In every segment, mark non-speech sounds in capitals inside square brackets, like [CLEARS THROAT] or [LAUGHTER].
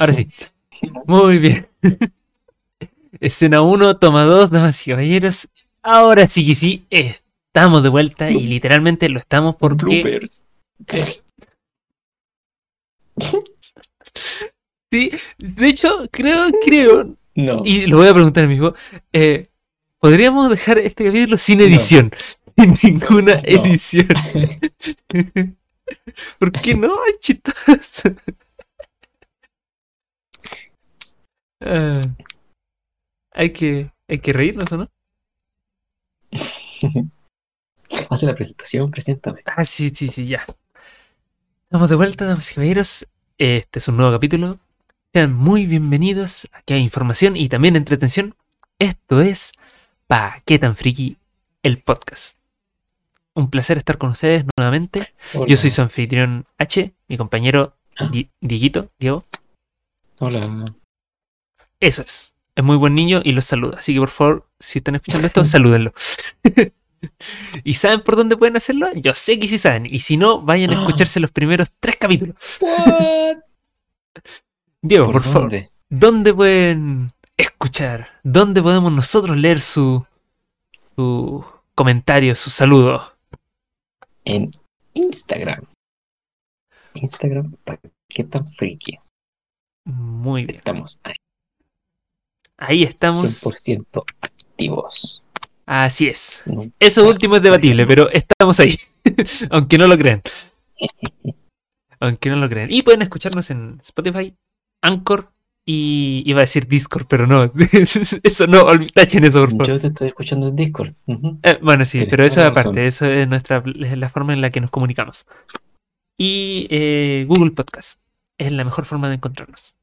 Ahora sí. Muy bien. [LAUGHS] Escena 1, toma 2, damas y caballeros. Ahora sí que sí, estamos de vuelta y literalmente lo estamos porque. [LAUGHS] Sí, de hecho, creo, creo, No. y lo voy a preguntar mismo. Eh, Podríamos dejar este capítulo sin No. edición. [LAUGHS] Sin ninguna No. edición. ¿Por qué no? Chistoso. Ah, hay que, hay que reírnos, ¿o no? [LAUGHS] Hace la presentación, preséntame. Ah, sí, sí, sí, ya. Estamos de vuelta, damas y caballeros. Este es un nuevo capítulo. Sean muy bienvenidos. Aquí hay información y también entretención. Esto es Pa' qué tan friki el podcast. Un placer estar con ustedes nuevamente. Hola. Yo soy su anfitrión H, mi compañero Di- Dieguito, Diego. Hola. Eso es. Es muy buen niño y los saluda. Así que por favor, si están escuchando esto, [LAUGHS] salúdenlo. [LAUGHS] ¿Y saben por dónde pueden hacerlo? Yo sé que sí saben. Y si no, vayan a escucharse los primeros tres capítulos. [LAUGHS] Diego, por, favor, dónde? ¿dónde pueden escuchar? ¿Dónde podemos nosotros leer su, su comentario, su saludo? En Instagram. Instagram, ¿para qué tan friki? Muy bien. Estamos ahí, Ahí estamos. 100% activos. Así es. Nunca Eso último es debatible, pero estamos ahí. [LAUGHS] Aunque no lo crean. [LAUGHS] Aunque no lo crean. Y pueden escucharnos en Spotify, Anchor y iba a decir Discord, pero no. [LAUGHS] Eso no, tachen eso, por favor. Yo te estoy escuchando en Discord. Eh, bueno, sí, pero eso aparte, razón. eso es nuestra es la forma en la que nos comunicamos. Y eh, Google Podcast es la mejor forma de encontrarnos.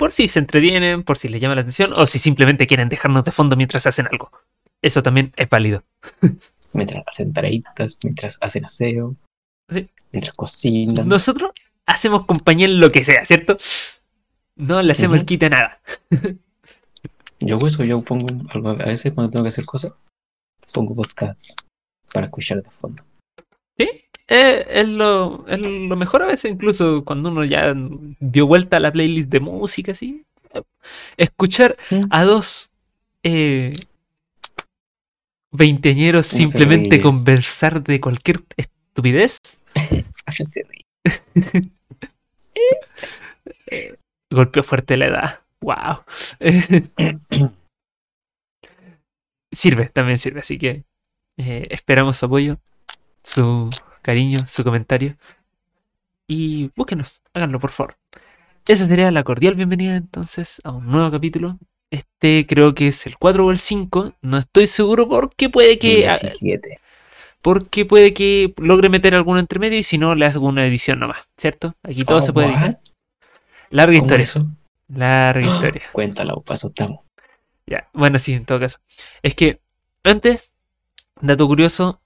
Por si se entretienen, por si les llama la atención, o si simplemente quieren dejarnos de fondo mientras hacen algo. Eso también es válido. [LAUGHS] Mientras hacen tareitas, mientras hacen aseo, Sí. mientras cocinan. Nosotros hacemos compañía en lo que sea, ¿cierto? No le hacemos el Ujú. quite a nada. [LAUGHS] Yo hago eso, yo pongo algo, a veces cuando tengo que hacer cosas, pongo podcasts para escuchar de fondo. ¿Sí? Eh, es, lo, es lo mejor a veces, incluso cuando uno ya dio vuelta a la playlist de música, ¿sí? Escuchar Mm. a dos eh, se simplemente conversar de cualquier estupidez. [LAUGHS] [LAUGHS] Golpeó fuerte la edad. ¡Wow! [COUGHS] sirve, también sirve. Así que eh, esperamos su apoyo, su cariño, su comentario. Y búsquenos, háganlo por favor. Esa sería la cordial bienvenida entonces a un nuevo capítulo. Este creo que es el 4 o el 5. No estoy seguro porque puede que. ah, 17. Porque puede que logre meter alguno entre medio y si no le hago una edición nomás, ¿cierto? Aquí todo Oh, se puede editar. Larga ¿Cómo historia. eso? Larga [GASPS] historia. Cuéntala, paso estamos. Ya, bueno, sí, en todo caso. Es que antes, dato curioso,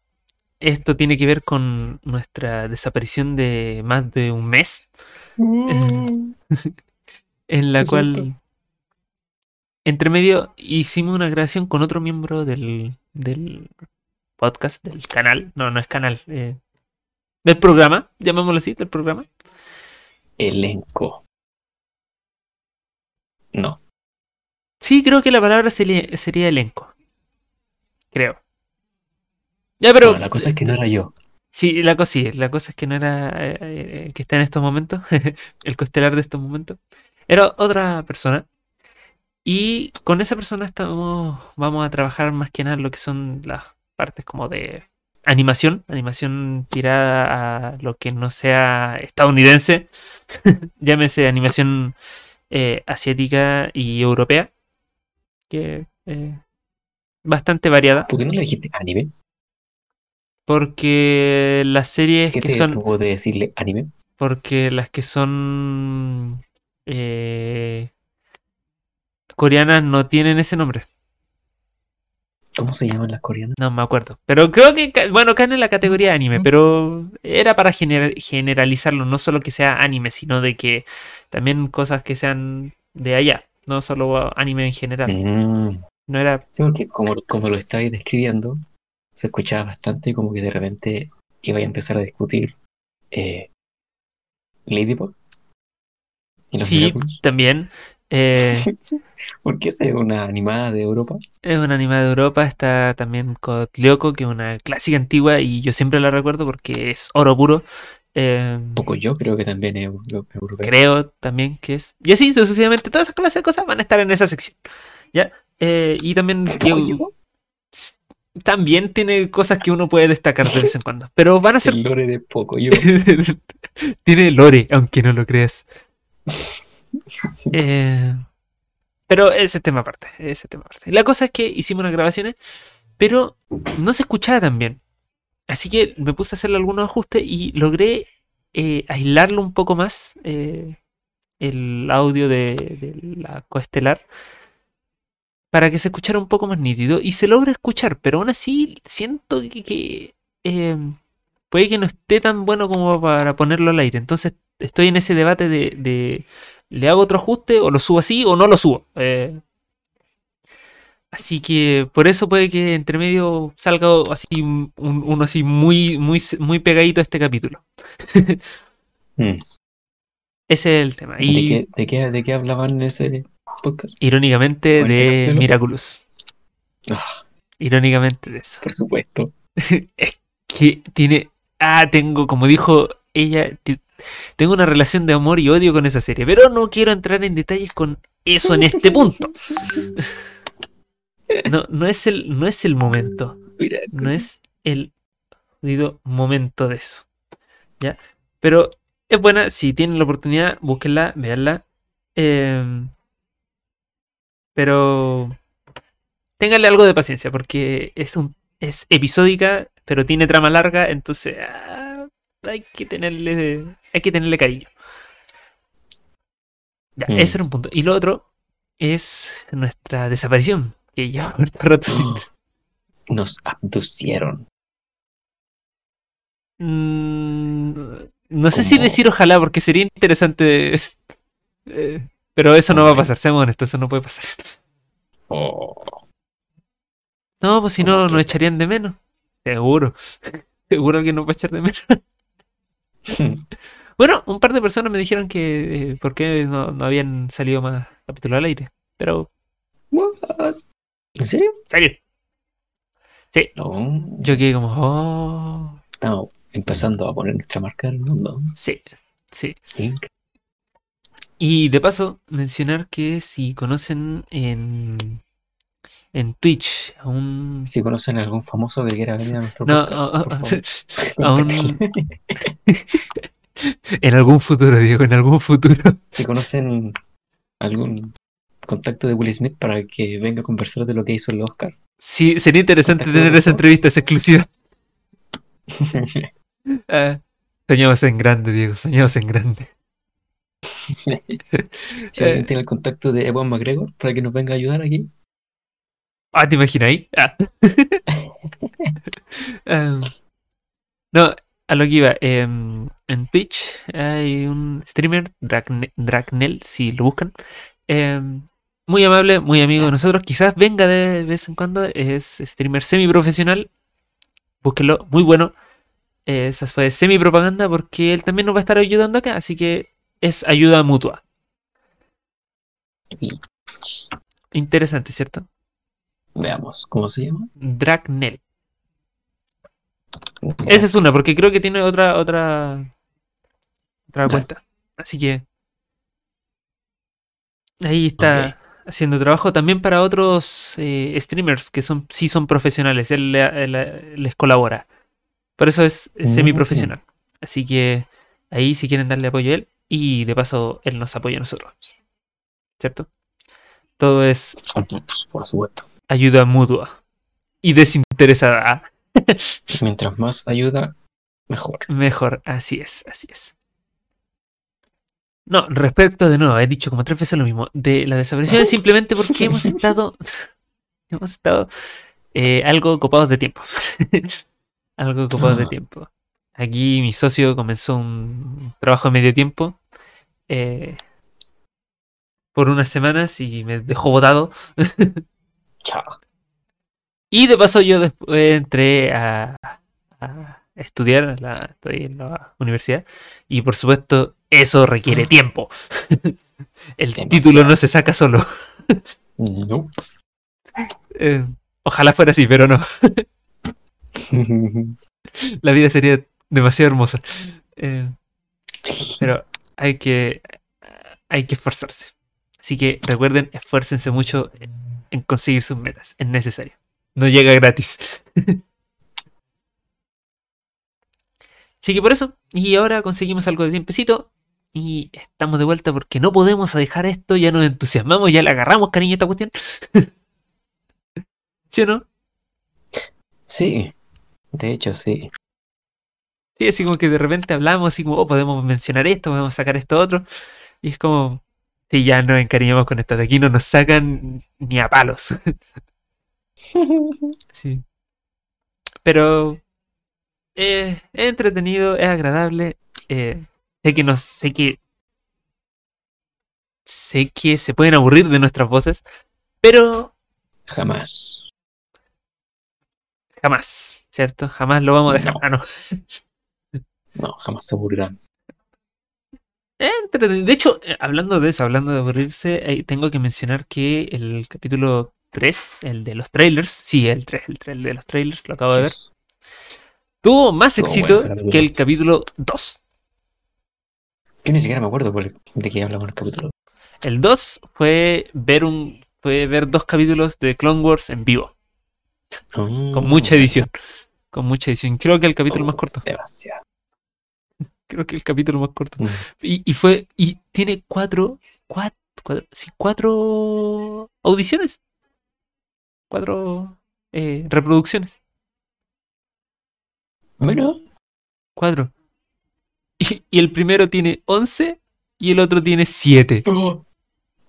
esto tiene que ver con nuestra desaparición de más de un mes, [LAUGHS] en la Qué cual, entre medio, hicimos una grabación con otro miembro del, del podcast, del canal, no, no es canal, eh, del programa, llamémoslo así, del programa. Elenco. No. Sí, creo que la palabra sería, sería elenco. Creo. Ya, pero... No, la cosa es que no era yo. Sí, la cosa sí, la cosa es que no era eh, eh, que está en estos momentos, [LAUGHS] el costelar de estos momentos, era otra persona. Y con esa persona estamos, vamos a trabajar más que nada lo que son las partes como de animación, animación tirada a lo que no sea estadounidense, [LAUGHS] llámese animación eh, asiática y europea, que eh, bastante variada, ¿Por qué no le dijiste anime? Porque las series ¿Qué que te son... de decirle anime? Porque las que son eh, coreanas no tienen ese nombre. ¿Cómo se llaman las coreanas? No me acuerdo. Pero creo que, bueno, caen en la categoría anime, pero era para gener- generalizarlo, no solo que sea anime, sino de que también cosas que sean de allá, no solo anime en general. Mm, No era... sí, porque como, como lo estabais describiendo, se escuchaba bastante como que de repente iba a empezar a discutir eh, Ladybug. ¿Y los Sí, también. eh, [LAUGHS] ¿Por qué esa es una animada de Europa? es una animada de Europa. Está también Kotlioko, que es una clásica antigua y yo siempre la recuerdo porque es oro puro. Eh, Poco yo creo que también es euro- europeo. creo también que es. Y así sucesivamente, todas esas clases de cosas van a estar en esa sección. ¿Ya? Eh, y también yo- también tiene cosas que uno puede destacar de vez en cuando. Pero van a ser. El lore de poco yo. [LAUGHS] tiene lore, aunque no lo creas. [LAUGHS] Eh, pero ese tema aparte, ese tema aparte. La cosa es que hicimos unas grabaciones, pero no se escuchaba tan bien. Así que me puse a hacerle algunos ajustes y logré eh, aislarlo un poco más eh, el audio de, de la coestelar para que se escuchara un poco más nítido y se logra escuchar, pero aún así siento que, que, eh, puede que no esté tan bueno como para ponerlo al aire. Entonces estoy en ese debate de, de ¿le hago otro ajuste o lo subo así o no lo subo? Eh, así que por eso puede que entre medio salga así un- uno así muy, muy, muy pegadito a este capítulo. Mm. [LAUGHS] Ese es el tema. ¿De, qué, de, qué, ¿De qué hablaban en ese irónicamente ¿O en ese de? Miraculous. Ah, Irónicamente de eso. por supuesto. [LAUGHS] que tiene. Ah, tengo, como dijo ella, tengo una relación de amor y odio con esa serie, pero no quiero entrar en detalles con eso en este punto. [LAUGHS] No, no es el, no es el momento, no es el jodido momento de eso. ¿Ya? Pero es buena, si tienen la oportunidad, búsquenla, veanla. Em, pero ténganle algo de paciencia, porque es un es episódica, pero tiene trama larga, entonces ah, hay que tenerle hay que tenerle cariño. Ya, Mm. ese era un punto. Y lo otro es nuestra desaparición, que ya rato sin. [GASPS] Nos abducieron. Mm, no sé si decir ojalá, porque sería interesante. eh, pero eso no va a pasar, seamos honestos, eso no puede pasar. Oh. No, pues si ¿Cómo no, nos echarían de menos. Seguro. [LAUGHS] Seguro que nos va a echar de menos. [LAUGHS] Bueno, un par de personas me dijeron que eh, por qué no, no habían salido más capítulos al aire. Pero, What? ¿En serio? serio. Sí, No. yo quedé como, oh, Estamos empezando a poner nuestra marca en el mundo. sí, sí. Inc. Y de paso, mencionar que si conocen en, en Twitch a un... Si conocen a algún famoso que quiera venir a nuestro No, podcast, [LAUGHS] a- un- [LAUGHS] en algún futuro, Diego, en algún futuro. Si conocen algún contacto de Will Smith para que venga a conversar de lo que hizo el Oscar. Sí, sería interesante tener esa entrevista, esa exclusiva. [LAUGHS] Ah, soñamos en grande, Diego, soñamos en grande. [LAUGHS] si Eh. alguien tiene el contacto de Ewan McGregor para que nos venga a ayudar aquí. Ah, ¿te imaginas ahí? Ah. Ah, [LAUGHS] no, a lo que iba. em, en Twitch hay un streamer, Dragne- Dragnel, si lo buscan. em, muy amable, muy amigo de nosotros. Quizás venga de vez en cuando. Es streamer semi-profesional. Búsquenlo, muy bueno. Eh, Esa fue semi-propaganda porque él también nos va a estar ayudando acá. Así que es ayuda mutua. Interesante, ¿cierto? Veamos, ¿cómo se llama? Dragnel. Esa es una, porque creo que tiene otra, otra, otra cuenta. Así que ahí está haciendo trabajo también para otros eh, streamers que son sí son profesionales. Él, le- le- les colabora. Por eso es, es Mm. semiprofesional. Así que ahí si quieren darle apoyo a él y de paso él nos apoya a nosotros. ¿Cierto? Todo es Por supuesto. ayuda mutua y desinteresada. [LAUGHS] Mientras más ayuda, mejor. Mejor, así es, así es. No, respecto de nuevo, he dicho como tres veces lo mismo. De la desaparición es simplemente porque hemos [LAUGHS] estado. hemos estado eh, algo copados de tiempo. [LAUGHS] algo copados de Ah. tiempo. Aquí mi socio comenzó un trabajo de medio tiempo eh, por unas semanas y me dejó botado. [LAUGHS] Chao. Y de paso yo después entré a, a estudiar, la- estoy en la universidad, y por supuesto eso requiere tiempo. [LAUGHS] El Demasiado. título no se saca solo. No. Eh, ojalá fuera así, pero no. [LAUGHS] La vida sería demasiado hermosa. Eh, pero hay que, hay que esforzarse. Así que recuerden, esfuércense mucho en, en conseguir sus metas. Es necesario. No llega gratis. [LAUGHS] Así que por eso. Y ahora conseguimos algo de tiempecito. Y estamos de vuelta porque no podemos dejar esto. Ya nos entusiasmamos, ya le agarramos cariño a esta cuestión. [LAUGHS] ¿Sí o no? Sí, de hecho sí. Sí, así como que de repente hablamos, así como, oh, podemos mencionar esto, podemos sacar esto otro. Y es como, sí, ya nos encariñamos con esto. De aquí no nos sacan ni a palos. [LAUGHS] Sí. Pero eh, es entretenido, es agradable. eh, sé que no sé que. Sé que se pueden aburrir de nuestras voces, pero Jamás. jamás, ¿cierto? Jamás lo vamos a dejar. No. Ah, no. [LAUGHS] No, jamás se aburrirán. Entretenido. De hecho, eh, hablando de eso, hablando de aburrirse, ahí tengo que mencionar que el capítulo 3, el de los trailers, sí, el 3, el 3 de los trailers, lo acabo de ver, tuvo más éxito bueno que el capítulo 2. Yo ni siquiera me acuerdo de qué hablamos en el capítulo. El 2 fue ver un fue ver dos capítulos de Clone Wars en vivo, con mucha edición. Con mucha edición. Creo que el capítulo más corto. Demasiado. Creo que el capítulo más corto. Mm. Y, y fue. Y tiene cuatro. Cuatro. cuatro, sí, cuatro audiciones. Cuatro eh, reproducciones. Bueno, Cuatro. Y, y el primero tiene 11 y el otro tiene 7. oh,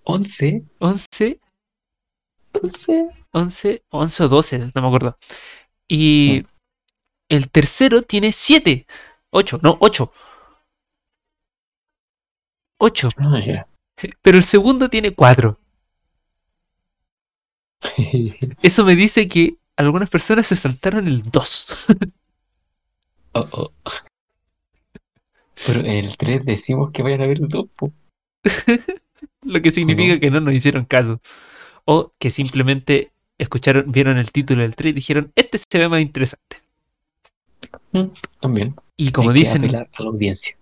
11, 11, 12. 11, 11 o 12, no me acuerdo. Y el tercero tiene 7. 8, no, 8. 8. Ah, ya. [LAUGHS] Pero el segundo tiene 4. [LAUGHS] Eso me dice que algunas personas se saltaron el 2. Oh, oh. Pero en el 3 decimos que vayan a ver el 2. po. [LAUGHS] Lo que significa No. que no nos hicieron caso. O que simplemente escucharon, vieron el título del 3 y dijeron, este se ve más interesante. También. Y como Hay que dicen, apelar a la audiencia.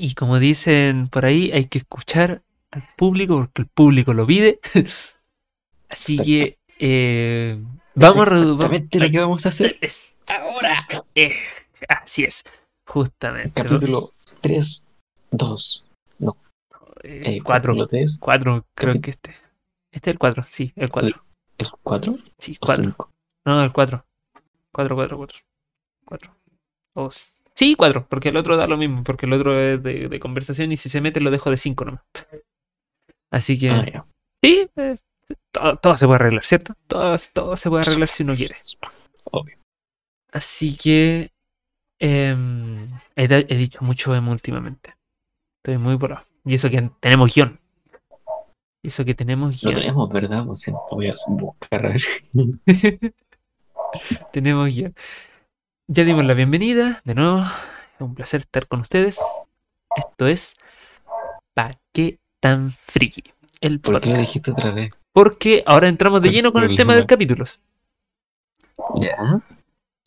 Y como dicen por ahí, hay que escuchar al público porque el público lo pide. [LAUGHS] Así Exacto. que eh, vamos a exactamente lo que vamos a hacer es- ahora. eh, así es, justamente. ¿no? Capítulo 3, 2, Eh, eh, cuatro, capítulo 3, cuatro, creo capi- que este. Este es el 4, sí, el 4. ¿es 4 Sí, o 4. 5? No, el 4. 4, 4, 4. 4. O sí, 4, porque el otro da lo mismo, porque el otro es de, de conversación y si se mete lo dejo de 5 nomás. Así que, Ah, sí, eh, todo, todo se puede arreglar, ¿cierto? Todo, todo se puede arreglar si uno quiere. Obvio. Así que, em, he, he dicho mucho emo últimamente. Estoy muy volado. Y eso que tenemos guion. Y eso que tenemos Lo guion. tenemos, ¿verdad? Sea, voy a buscar. [LAUGHS] Tenemos guion. Ya dimos la bienvenida. De nuevo, es un placer estar con ustedes. Esto es ¿Pa qué tan friki? El ¿Por qué lo dijiste otra vez? Porque ahora entramos de ¿Cuál lleno con el tema de capítulos. Ya.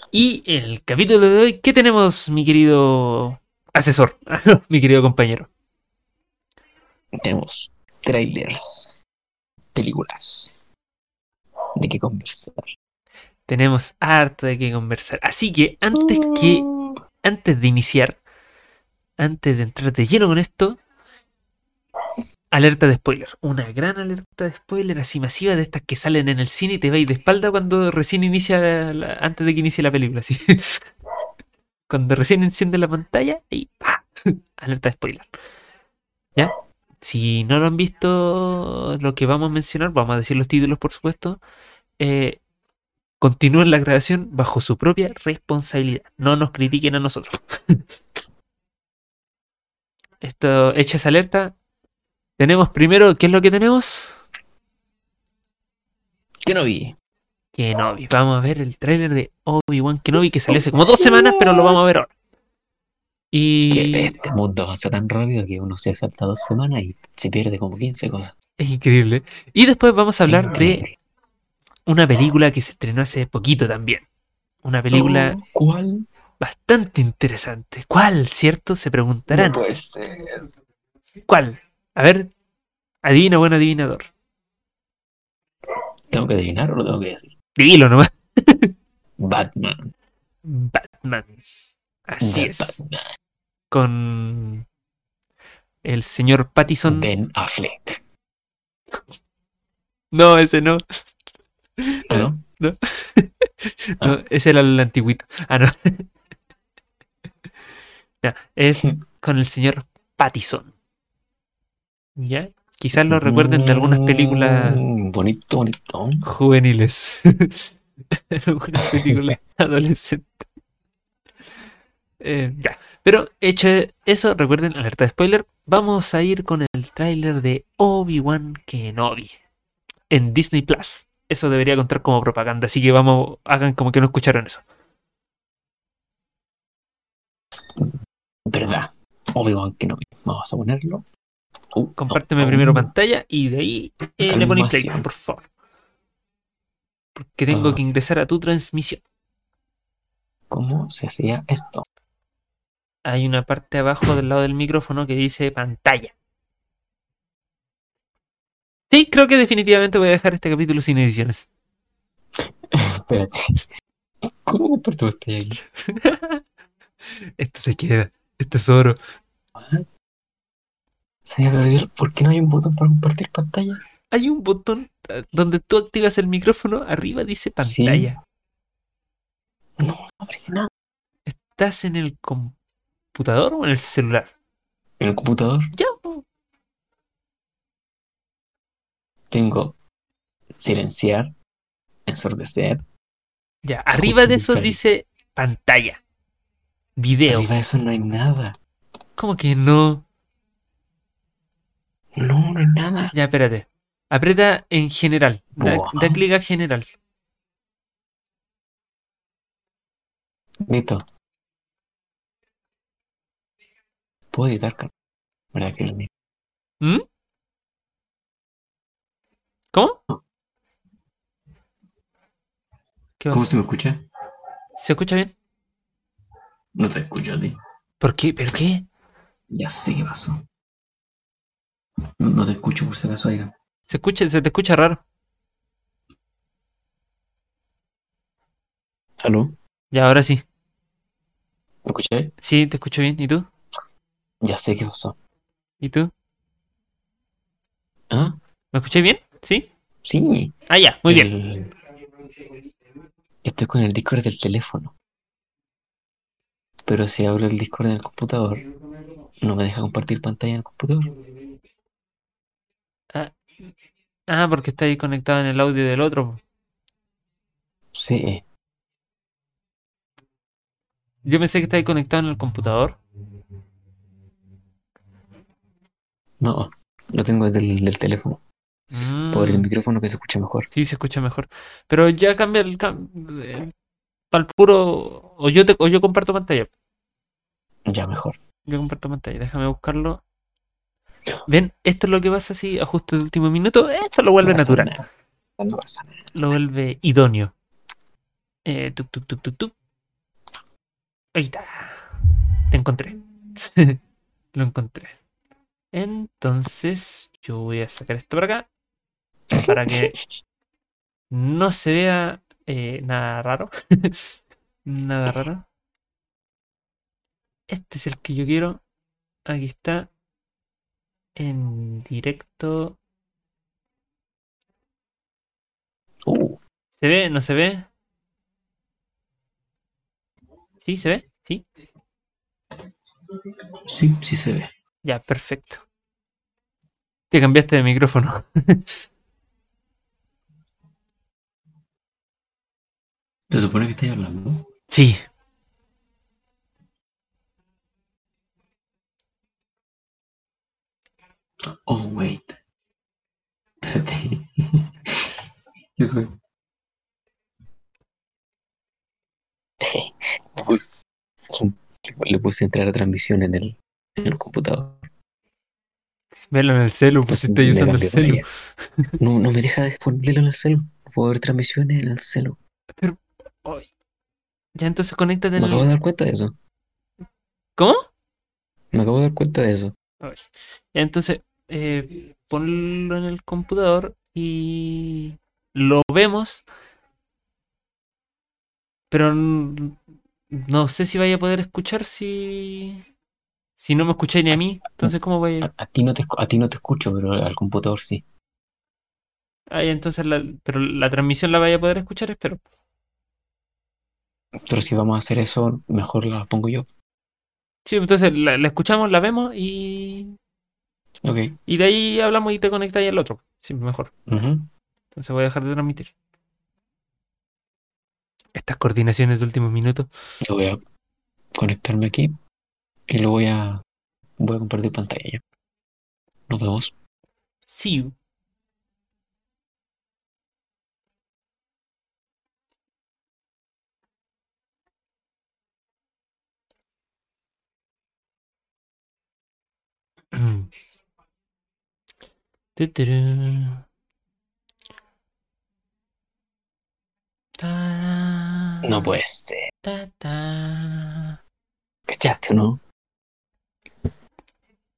Y en el capítulo de hoy, ¿qué tenemos, mi querido asesor? [LAUGHS] Mi querido compañero. Tenemos trailers, películas, de qué conversar. Tenemos harto de qué conversar. Así que antes que antes de iniciar, antes de entrar de lleno con esto, alerta de spoiler. Una gran alerta de spoiler así masiva de estas que salen en el cine y te veis de espalda cuando recién inicia, antes de que inicie la película. Así. [LAUGHS] Cuando recién enciende la pantalla y [LAUGHS] alerta de spoiler. ¿Ya? Si no lo han visto lo que vamos a mencionar, vamos a decir los títulos por supuesto. Eh, continúen la grabación bajo su propia responsabilidad. No nos critiquen a nosotros. [LAUGHS] Esto, hecha esa alerta. Tenemos primero, ¿qué es lo que tenemos? Kenobi. Kenobi. Vamos a ver el tráiler de Obi-Wan Kenobi que salió hace como dos semanas, pero lo vamos a ver ahora. Y este mundo avanza tan rápido que uno se salta dos semanas y se pierde como 15 cosas. es increíble. Y después vamos a hablar de. Una película que se estrenó hace poquito también. Una película Oh, ¿Cuál? bastante interesante. ¿Cuál, cierto? Se preguntarán. No puede ser. ¿Cuál? A ver, adivina, buen adivinador. ¿Tengo que adivinar o lo tengo que decir? Dilo nomás. [LAUGHS] Batman. Batman. Así The es. Batman. Con el señor Pattison. Ben Affleck. No, ese no. ¿Ah, [LAUGHS] no? No, Ah. ese era el antiguito. Ah, no. [LAUGHS] Ya, es con el señor Pattison. ¿Ya? Quizás lo recuerden de algunas películas Mm, Bonito, bonito. juveniles. [LAUGHS] algunas películas adolescentes. Eh, ya. Pero hecho eso, recuerden, alerta de spoiler. Vamos a ir con el tráiler de Obi-Wan Kenobi en Disney Plus. Eso debería contar como propaganda, así que vamos, hagan como que no escucharon eso. ¿Verdad? Obi-Wan que no. Vamos a ponerlo. Uh, Compárteme oh, primero pantalla y de ahí eh, le ponéis play, por favor. Porque tengo Ah. que ingresar a tu transmisión. ¿Cómo se hacía esto? Hay una parte abajo del lado del micrófono que dice pantalla. Creo que definitivamente voy a dejar este capítulo sin ediciones. [LAUGHS] Espérate. ¿Cómo comparto este aquí? [LAUGHS] Esto se queda. Esto es oro. Se me perdió. ¿Por qué no hay un botón para compartir pantalla? Hay un botón eh, donde tú activas el micrófono, arriba dice Sí. pantalla. No, no aparece nada. ¿Estás en el computador o en el celular? En el computador Ya. po. Tengo silenciar, ensordecer. Ya. Arriba de eso dice pantalla. Video. Arriba de eso no hay nada. ¿Cómo que no? No, no hay nada. Ya, espérate. Aprieta en general. Da, da clic a general. Listo. Puedo editar. ¿Verdad que lo mismo? ¿Mm? ¿Cómo? ¿Qué ¿Cómo se me escucha? ¿Se escucha bien? No te escucho a ti. ¿Por qué? ¿Pero qué? Ya sé qué pasó. No, no te escucho por si acaso, oigan. Se escucha, se te escucha raro. ¿Aló? Ya, ahora sí. ¿Me escucháis? Sí, te escucho bien. ¿Y tú? Ya sé qué pasó. ¿Y tú? ¿Ah? ¿Me escuché bien? ¿Sí? Sí. Ah, ya, muy bien. Estoy con el Discord del teléfono. Pero si abro el Discord en el computador, no me deja compartir pantalla en el computador. Ah, porque está ahí conectado en el audio del otro. Sí. Yo pensé que está ahí conectado en el computador. No, lo tengo desde el del teléfono. Por el Mm, micrófono que se escucha mejor. sí, se escucha mejor. Pero ya cambia el... Para el puro... O yo, te, o yo comparto pantalla. Ya mejor. Yo comparto pantalla. Déjame buscarlo. ¿ Ven? Esto es lo que pasa si ajusto de último minuto. Esto lo vuelve No natural. nada. No pasa nada. Lo vuelve idóneo. Eh, tuc, tuc, tuc. Ahí está. Te encontré. [LAUGHS] Lo encontré. Entonces, yo voy a sacar esto para acá. Para que no se vea eh, nada raro. [LAUGHS] nada raro. Este es el que yo quiero. Aquí está. En directo. Uh, ¿Se ve? ¿No se ve? ¿Sí? ¿Se ve? ¿Sí? sí, sí se ve. Ya, perfecto. Te cambiaste de micrófono. [LAUGHS] ¿Te supone que estás hablando? Sí. Oh, wait. Espérate. [LAUGHS] Yo soy. Pues, [LAUGHS] Le puse entrar a transmisión en el, en el computador. Velo en el celu, pues si estoy usando el celu. No, no me deja de ponerlo en el celu. Puedo ver transmisiones en el celu. Ay. Ya entonces conéctate en Me acabo de el... dar cuenta de eso. ¿Cómo? Me acabo de dar cuenta de eso. Ya entonces, eh, ponlo en el computador y lo vemos. Pero no sé si vaya a poder escuchar si... Si no me escucháis ni a mí. Entonces, ¿cómo vaya? A, a ti no te, a ti no te escucho, pero al computador sí. Ah, entonces, la, pero la transmisión la vaya a poder escuchar, espero. Pero si vamos a hacer eso, mejor la pongo yo. Sí, entonces la, la escuchamos, la vemos y, Ok. y de ahí hablamos y te conectáis al otro. Sí, mejor. Entonces voy a dejar de transmitir. Estas coordinaciones de último minuto. Yo voy a conectarme aquí y lo voy a voy a compartir pantalla. Nos vemos. Sí. No puede ser. ¿Cachaste o no?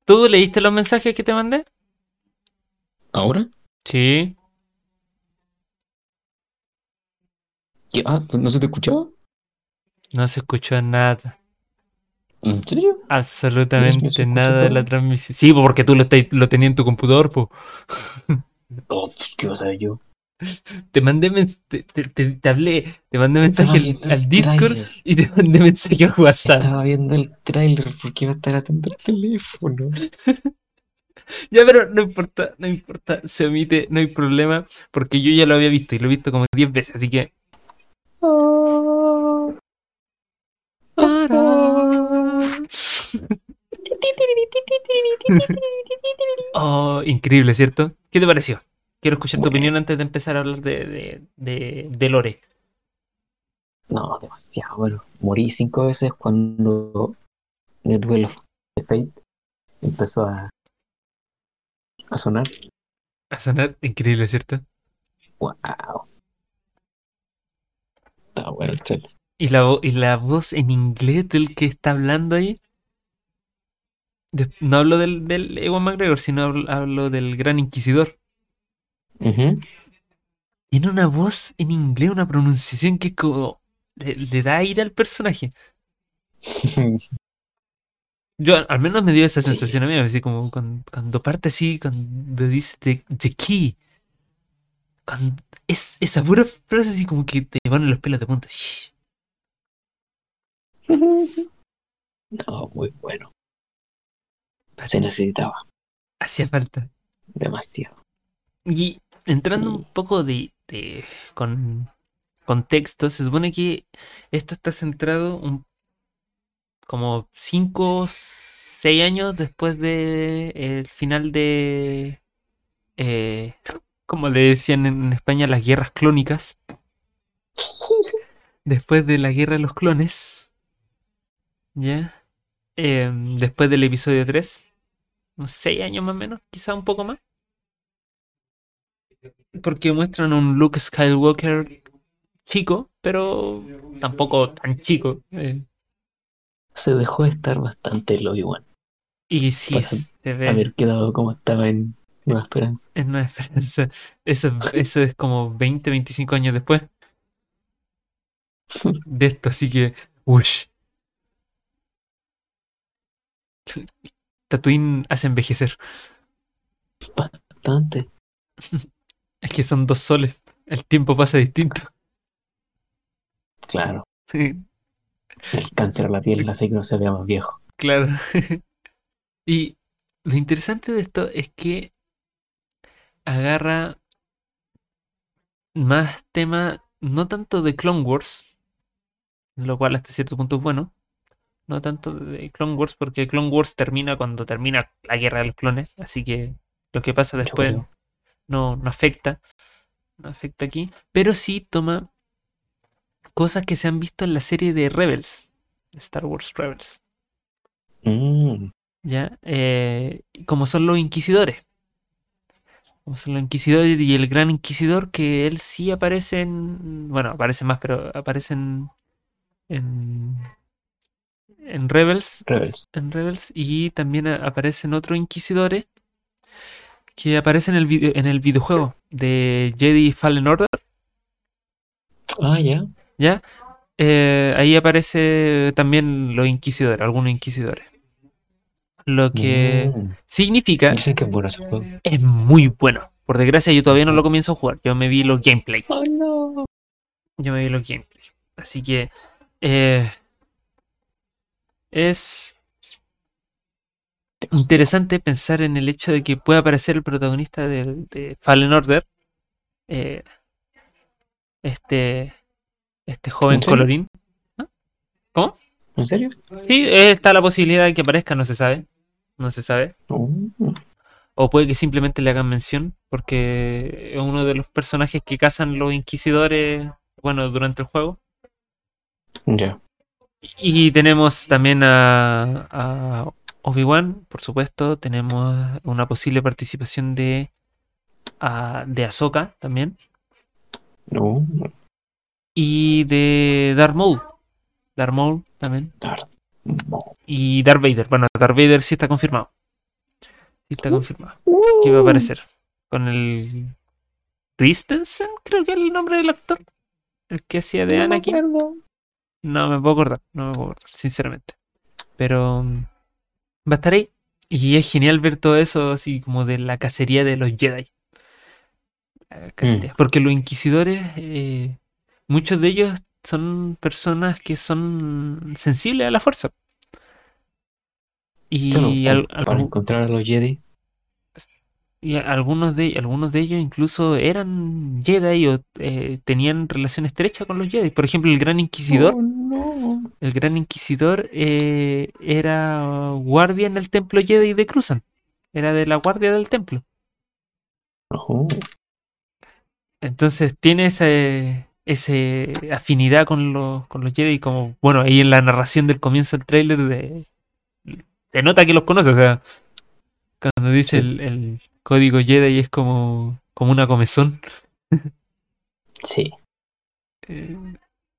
¿Tú leíste los mensajes que te mandé? ¿Ahora? Sí. ¿Qué? Ah, ¿no se te escuchaba? No se escuchó nada. ¿En serio? Absolutamente nada de la transmisión. Sí, po, porque tú lo, tenías en tu computador, po. Oh, pues, ¿qué vas a ver yo? Te mandé te, te- te- hablé, te mandé mensaje al, Discord y te mandé mensaje a WhatsApp. Estaba viendo el tráiler porque iba a estar atento al teléfono. [LAUGHS] Ya, pero no importa, no importa, se omite, no hay problema, porque yo ya lo había visto y lo he visto como 10 veces, así que. Oh, increíble, ¿cierto? ¿Qué te pareció? Quiero escuchar tu opinión antes de empezar a hablar de, de, de, de Lore. No, demasiado bueno. Morí cinco veces cuando The Duel of the Fate empezó a, a sonar. A sonar increíble, ¿cierto? Wow. Está bueno el trailer. Y la, y la voz en inglés del que está hablando ahí. De- no hablo del, del Ewan McGregor, sino hablo, hablo del Gran Inquisidor. Tiene una voz en inglés, una pronunciación que como. Le, le da aire al personaje. Yo al menos me dio esa Sí. sensación a mí, así como cuando, cuando parte así, cuando dice the, the key. Cuando es esa pura frase así como que te ponen los pelos de punta. [LAUGHS] No, muy bueno. Se necesitaba Hacía falta. demasiado. Y entrando Sí. un poco de, de- con contexto, se supone que esto está centrado un- como 5 6 años después de el final de eh, [LAUGHS] como le decían en España las guerras clónicas. [LAUGHS] Después de la guerra de los clones. ¿Ya? Em, después del episodio 3. Unos 6 años más o menos, quizá un poco más. Porque muestran un Luke Skywalker chico, pero tampoco tan chico. eh, Se dejó de estar bastante el Obi-Wan. y sí Para se ve Haber quedado como estaba en Nueva Esperanza. en Nueva Esperanza. Eso, eso es como 20, 25 años después [LAUGHS] de esto, así que. Ush. [LAUGHS] Tatooine hace envejecer. Bastante. [LAUGHS] Es que son dos soles. El tiempo pasa distinto. Claro. Sí, El cáncer a la piel hace que no se vea más viejo. claro. [LAUGHS] Y lo interesante de esto es que agarra más tema, no tanto de Clone Wars, lo cual hasta cierto punto es bueno. No tanto de Clone Wars, porque Clone Wars termina cuando termina la guerra de los clones. Así que lo que pasa después no, no afecta. No afecta aquí. Pero sí toma cosas que se han visto en la serie de Rebels. Star Wars Rebels. Mm, ¿Ya? Eh, como son los inquisidores. Como son los inquisidores y el gran inquisidor, que él sí aparece en. Bueno, aparece más, pero aparece en. En, en Rebels. Rebels. En Rebels. Y también aparecen otros inquisidores que aparecen en el, vide- en el videojuego de Jedi Fallen Order. Ah, ya. ¿Ya? Eh, ahí aparece también los inquisidores, algunos inquisidores. Lo que Mm, significa Dicen que es bueno ese juego. es muy bueno. Por desgracia, yo todavía no lo comienzo a jugar. Yo me vi los gameplay. Oh, no. Yo me vi los gameplay. Así que eh, es interesante pensar en el hecho de que pueda aparecer el protagonista de, de Fallen Order. eh, este, este joven colorín. ¿Ah? ¿Cómo? ¿En serio? Sí, está la posibilidad de que aparezca, no se sabe. No se sabe. Mm, O puede que simplemente le hagan mención, porque es uno de los personajes que cazan los inquisidores, bueno, durante el juego. Ya. Y tenemos también a, a Obi-Wan, por supuesto. Tenemos una posible participación de, a- de Ahsoka también. No. Y de Darth Maul. Darth Maul también. Darth Maul. Y Darth Vader. Bueno, Darth Vader sí está confirmado. Sí está confirmado. Que va a aparecer. Con el. Christensen, creo que es el nombre del actor. El que hacía de No Anakin. No me puedo acordar, no me puedo acordar, sinceramente. Pero mm, va a estar ahí. Y es genial ver todo eso así como de la cacería de los Jedi. La cacería. Porque los inquisidores, eh, muchos de ellos son personas que son sensibles a la fuerza. Y, Claro, al- para, encontrar a los Jedi. Y algunos de, algunos de ellos incluso eran Jedi o eh, tenían relación estrecha con los Jedi. Por ejemplo, el Gran Inquisidor. Oh, no. El Gran Inquisidor eh, era guardia en el templo Jedi de Cruzan. Era de la guardia del templo. Ojo. Entonces tiene ese, ese afinidad con los, con los Jedi. Como, bueno, ahí en la narración del comienzo del tráiler de, se nota que los conoce. O sea, cuando dice Sí. el, el código Jedi es como, como una comezón. Sí. Eh,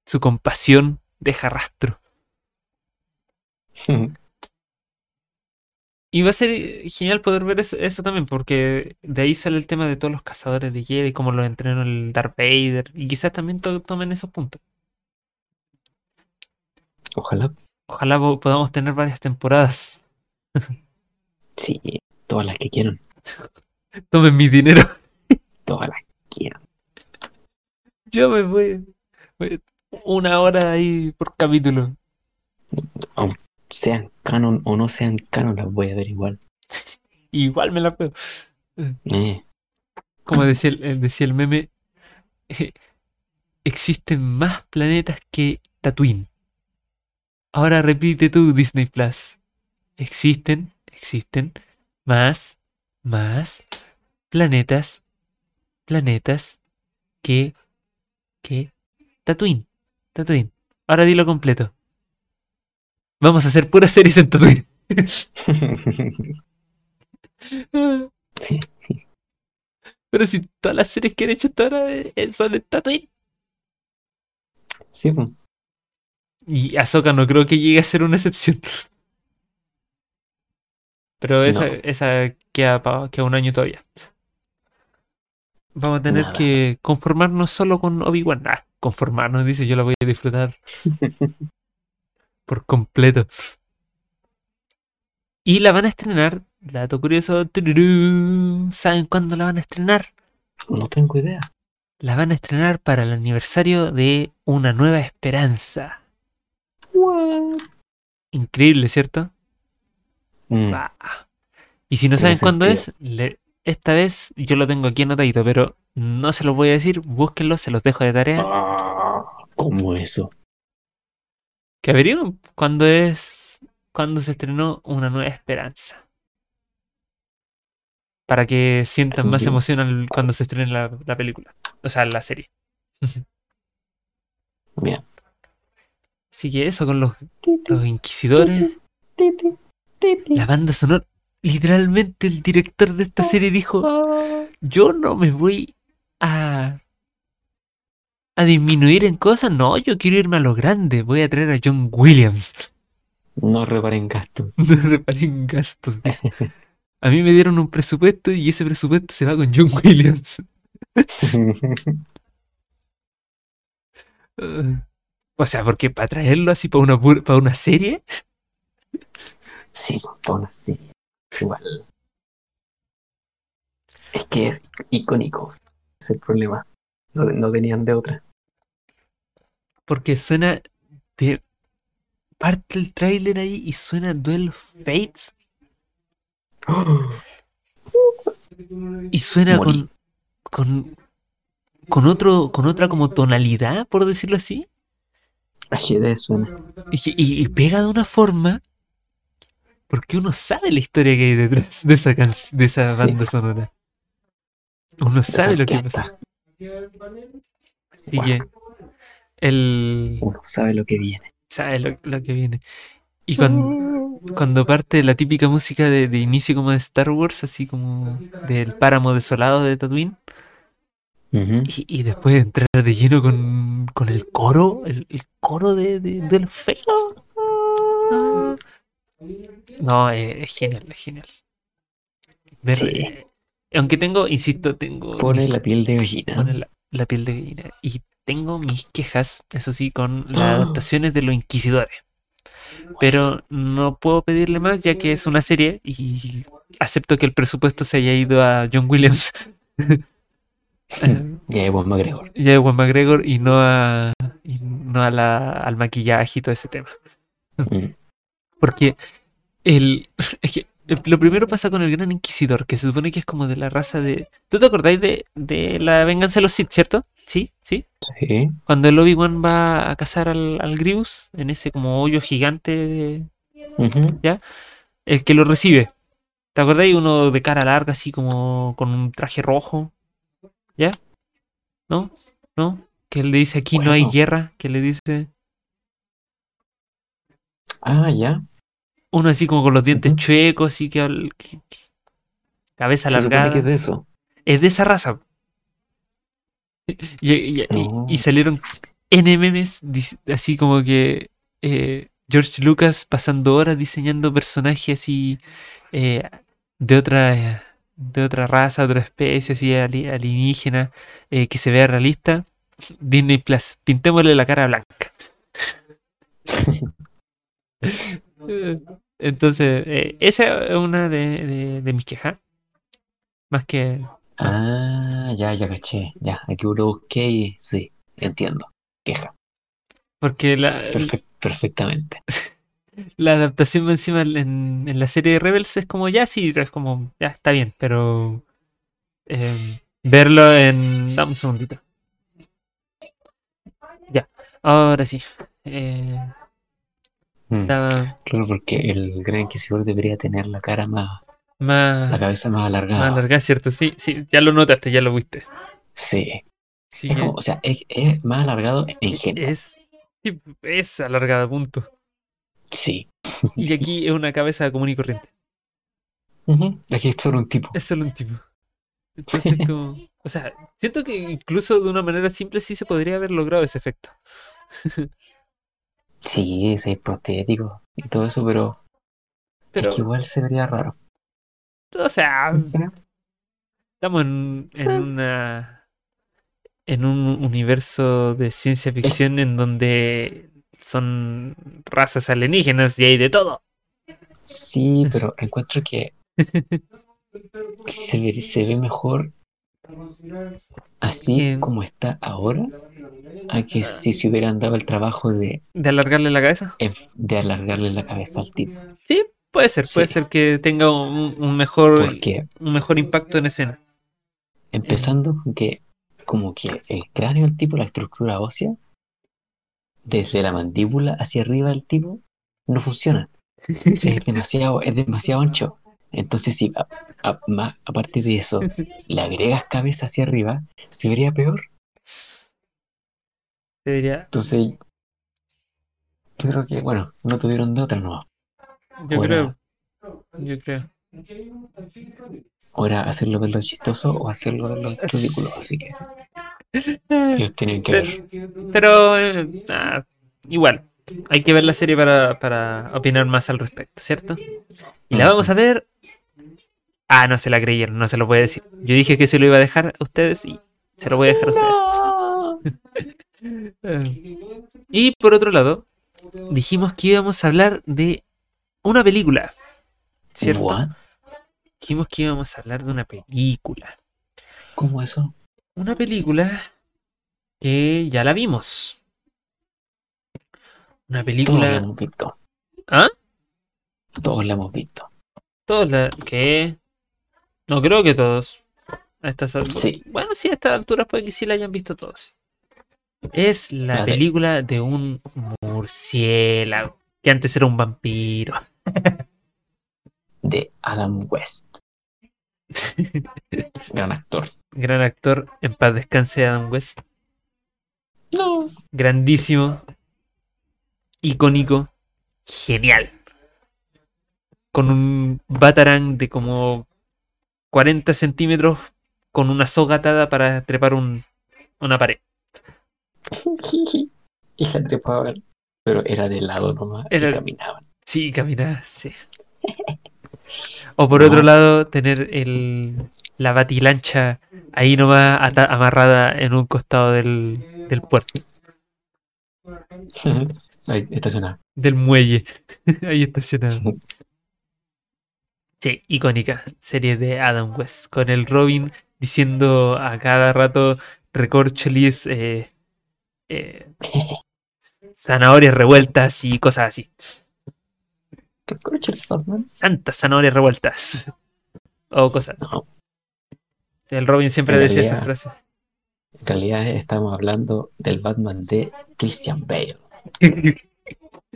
su compasión deja rastro. [LAUGHS] Y va a ser genial poder ver eso, eso también, porque de ahí sale el tema de todos los cazadores de Jedi, cómo los entrenó el Darth Vader, y quizás también to- tomen esos puntos. Ojalá. Ojalá po- podamos tener varias temporadas. Sí. Todas las que quieran. [LAUGHS] Tomen mi dinero. Todas las que quieran. Yo me voy, voy una hora ahí por capítulo. Sean canon o no sean canon, las voy a ver igual. [LAUGHS] Igual me la puedo. Eh. Como decía el, decía el meme, eh, [LAUGHS] existen más planetas que Tatooine. Ahora repite tú, Disney Plus. Existen, existen más, más planetas, planetas que, que Tatooine. Tatooine. Ahora dilo completo. Vamos a hacer puras series en Tatooine. [LAUGHS] Pero si todas las series que han hecho hasta ahora eh, son en Tatooine. sí, pues. Y Ahsoka no creo que llegue a ser una excepción. Pero esa, No. esa queda, queda un año todavía. Vamos a tener Nada. que conformarnos solo con Obi-Wan. Ah, conformarnos, dice, yo la voy a disfrutar [LAUGHS] por completo. Y la van a estrenar, dato curioso, ¿saben cuándo la van a estrenar? No tengo idea. La van a estrenar para el aniversario de Una Nueva Esperanza. Increíble, ¿cierto? Mm, Bah. Y si no saben cuándo es, le- esta vez yo lo tengo aquí anotadito, pero no se los voy a decir, búsquenlo, se los dejo de tarea. Ah, ¿Cómo eso? Que averigüen cuándo es, cuándo se estrenó Una Nueva Esperanza. Para que sientan más emoción al- cuando se estrene la, la película, o sea, la serie. Bien. Así que eso con los, los inquisidores. La banda sonora. Literalmente el director de esta serie dijo, yo no me voy a, a disminuir en cosas, no, yo quiero irme a lo grande, voy a traer a John Williams. No reparen gastos. [LAUGHS] No reparen gastos. A mí me dieron un presupuesto y ese presupuesto se va con John Williams. [LAUGHS] [LAUGHS] O sea, porque para traerlo así para una, para una serie, Sí, una serie. Igual. Es que es icónico. Es el problema. No, no tenían de otra. porque suena de parte el tráiler ahí y suena Duel Fates [GASPS] y suena Morí. con con con otro con otra como tonalidad, por decirlo así, suena. y, que- y- y pega de una forma porque uno sabe la historia que hay detrás de esa de esa Sí. banda sonora. Uno sabe Esa lo que pasa. Así que el Uno sabe lo que viene. sabe lo, lo que viene. Y cuando, cuando parte la típica música de, de inicio como de Star Wars, así como del páramo desolado de Tatooine, y, y después entrar de lleno con, con el coro, el, el coro de, de, de los Fates. Ah. No, eh, es genial, es genial. Ver, Sí. eh, aunque tengo, insisto, tengo Pone mis- la piel de gallina. pone la, la piel de gallina. Y tengo mis quejas, eso sí, con las [GASPS] adaptaciones de los inquisidores. Pero no puedo pedirle más ya que es una serie y acepto que el presupuesto se haya ido a John Williams eh, [LAUGHS] Ya Ewan McGregor. y a Ewan McGregor y no a y no a la, al maquillaje y todo ese tema. Mm. Porque el, [LAUGHS] es que lo primero pasa con el Gran Inquisidor, que se supone que es como de la raza de... ¿Tú te acordáis de, de la venganza de los Sith, cierto? Sí, sí. Sí. Cuando el Obi-Wan va a cazar al, al Grievous, en ese como hoyo gigante de, Ujú. el que lo recibe. ¿Te acordáis? Uno de cara larga, así como con un traje rojo. ¿Ya? ¿No? ¿No? Que le dice aquí no hay guerra. Que le dice. Ah, ya. Uno así como con los dientes chuecos y que, que- que- cabeza alargada. que es de eso. Es de esa raza. Y, y- No. y salieron N memes dis- así como que eh, George Lucas pasando horas diseñando personajes así eh, de otra de otra raza, otra especie así ali- alienígena eh, que se vea realista. Disney Plus, pintémosle la cara blanca. [LAUGHS] Entonces, eh, esa es una de, de- de mis quejas. Más que Ah, ya, ya caché. Ya, aquí lo busqué y sí, entiendo. Queja. porque la, Perfec- perfectamente. [LAUGHS] la adaptación encima en, en la serie de Rebels es como ya sí, es como ya está bien, pero eh, verlo en. Dame un segundito. Ya, ahora sí. Eh, estaba Claro, porque el gran inquisidor debería tener la cara más, la cabeza más alargada. más alargada, ¿cierto? Sí, sí, ya lo notaste, ya lo viste. Sí. Sí, Es como, o sea, es, es más alargado en general. es, es alargada, punto. Sí. Y aquí es una cabeza común y corriente. Aquí es solo un tipo. Es solo un tipo. Entonces, como. O sea, siento que incluso de una manera simple sí se podría haber logrado ese efecto. [LAUGHS] Sí, ese es prostético y todo eso, pero, Pero, es que igual se vería raro. o sea, estamos en, en una. En un universo de ciencia ficción en donde son razas alienígenas y hay de todo. Sí, pero encuentro que [LAUGHS] se ve, se ve mejor así como está ahora a que si se hubieran dado el trabajo de, ¿De alargarle la cabeza? de alargarle la cabeza al tipo. Sí, puede ser, puede Sí. ser que tenga un, un mejor, un mejor impacto en escena. empezando con que como que el cráneo del tipo, la estructura ósea, desde la mandíbula hacia arriba del tipo, no funciona. [LAUGHS] Es demasiado, es demasiado ancho. Entonces, si a- a- ma- aparte de eso le agregas cabeza hacia arriba, se vería peor. Debería. Entonces, Yo creo que, bueno, no tuvieron de otra, no. Yo creo. Yo creo. era hacerlo verlo chistoso o hacerlo verlo ridículo. Así que [LAUGHS] ellos tienen que ver. Pero, pero, eh, ah, igual, hay que ver la serie para, para opinar más al respecto, ¿cierto? Y la vamos a ver. Ah, no se la creyeron, no se lo voy a decir. Yo dije que se lo iba a dejar a ustedes y se lo voy a dejar a ustedes. [LAUGHS] Y por otro lado, dijimos que íbamos a hablar de una película, ¿cierto? What? Dijimos que íbamos a hablar de una película. ¿Cómo eso? Una película que ya la vimos. Una Todos la película. hemos visto. ¿Ah? Todos la hemos visto. Todos la. ¿Qué? No creo que todos. A estas alturas. Sí. Bueno, sí, a estas alturas puede que sí la hayan visto todos. Es la película de un murciélago. Que antes era un vampiro. [LAUGHS] De Adam West. [LAUGHS] Gran actor. Gran actor. En paz descanse Adam West. No. grandísimo, icónico, genial. Con un Batarang de como 40 centímetros con una soga atada para trepar un- una pared. [LAUGHS] y la trepaban. Pero era de lado nomás. Era- Y caminaban. Sí, caminar, sí. O por No. otro lado, tener el, la batilancha ahí nomás ata- amarrada en un costado del, del puerto, [LAUGHS] Ahí estacionada. del muelle, [LAUGHS] ahí estacionado. Sí, icónica serie de Adam West, con el Robin diciendo a cada rato recorcholis, eh, eh, [LAUGHS] zanahorias revueltas y cosas así. Recorcholis Batman. Santas zanahorias revueltas. O cosas. No. El Robin siempre decía esa frase. En realidad estamos hablando del Batman de Christian Bale. [LAUGHS]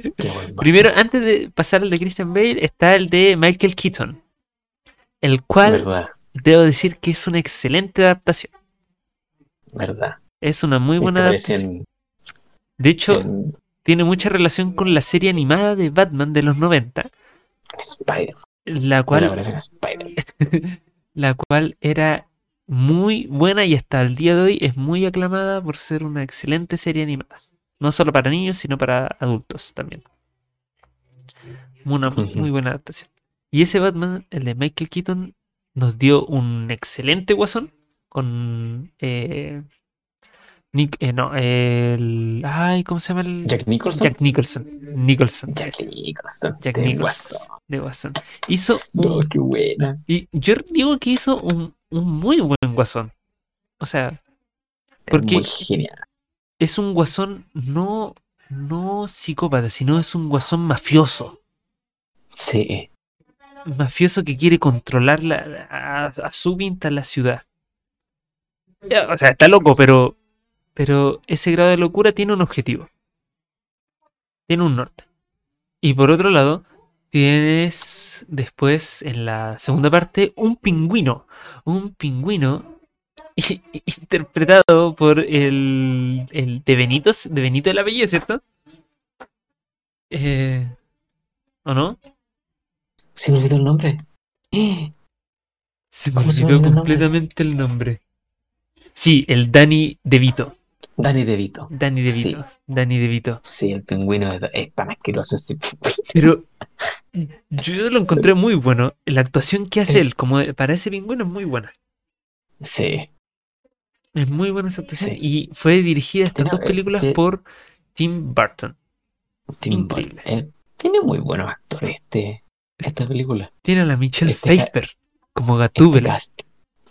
[LAUGHS] Primero, antes de pasar al de Christian Bale, está el de Michael Keaton. El cual Verdad, debo decir que es una excelente adaptación. verdad. Es una muy buena adaptación. De hecho, en tiene mucha relación con la serie animada de Batman de los 90, Spider-Man. la cual, [LAUGHS] la cual era muy buena y hasta el día de hoy es muy aclamada por ser una excelente serie animada. No solo para niños, sino para adultos también. Una muy buena adaptación. Y ese Batman, el de Michael Keaton, nos dio un excelente guasón con... eh, Nick, eh, no, el... Ay, ¿cómo se llama el...? Jack Nicholson. Jack Nicholson. Nicholson. Jack Nicholson. Jack de Nicholson. Guasón. de Guasón. Hizo un... qué buena. Y yo digo que hizo un, un muy buen guasón. O sea, Es Porque- muy genial. Es un guasón no, no psicópata, sino es un guasón mafioso. Sí. Mafioso que quiere controlar la- a, a su pinta la ciudad. O sea, está loco, pero, pero ese grado de locura tiene un objetivo. Tiene un norte. Y por otro lado, tienes después, en la segunda parte, un pingüino. Un pingüino [LAUGHS] interpretado por el, el de Benito, de Benito el apellido, ¿cierto? Eh, ¿O no? Se me olvidó el nombre. ¡Eh! Se me ¿Cómo se me olvidó olvidó el nombre? completamente el nombre. Sí, el Danny DeVito. Danny DeVito. Danny DeVito. Danny DeVito. Sí, el pingüino es, es tan asqueroso ese pingüino. Pero [LAUGHS] yo lo encontré muy bueno. La actuación que hace Eh. él, como para ese pingüino, es muy buena. Sí. Es muy buena esa actuación. Sí. Y fue dirigida estas Tiene- dos películas eh, por Tim Burton. Tim. Burton. Eh, tiene muy buenos actores este, esta película. Tiene a la Michelle Este Pfeiffer como Este Gatúbela.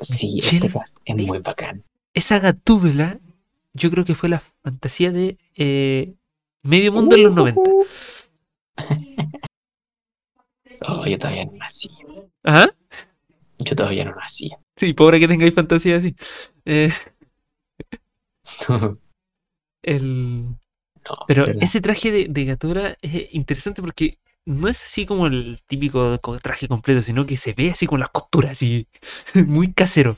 Sí, Michelle este cast es muy bacán. Esa Gatúbela, yo creo que fue la fantasía de eh, medio mundo en los 90. [LAUGHS] Oh, yo todavía no nací. Ajá. Yo todavía no nací. Sí, pobre que tengáis fantasía así. Eh, [LAUGHS] el... No, Pero ese traje de, de Gatúbela es interesante porque no es así como el típico co- traje completo, sino que se ve así con las costuras, así [LAUGHS] muy casero.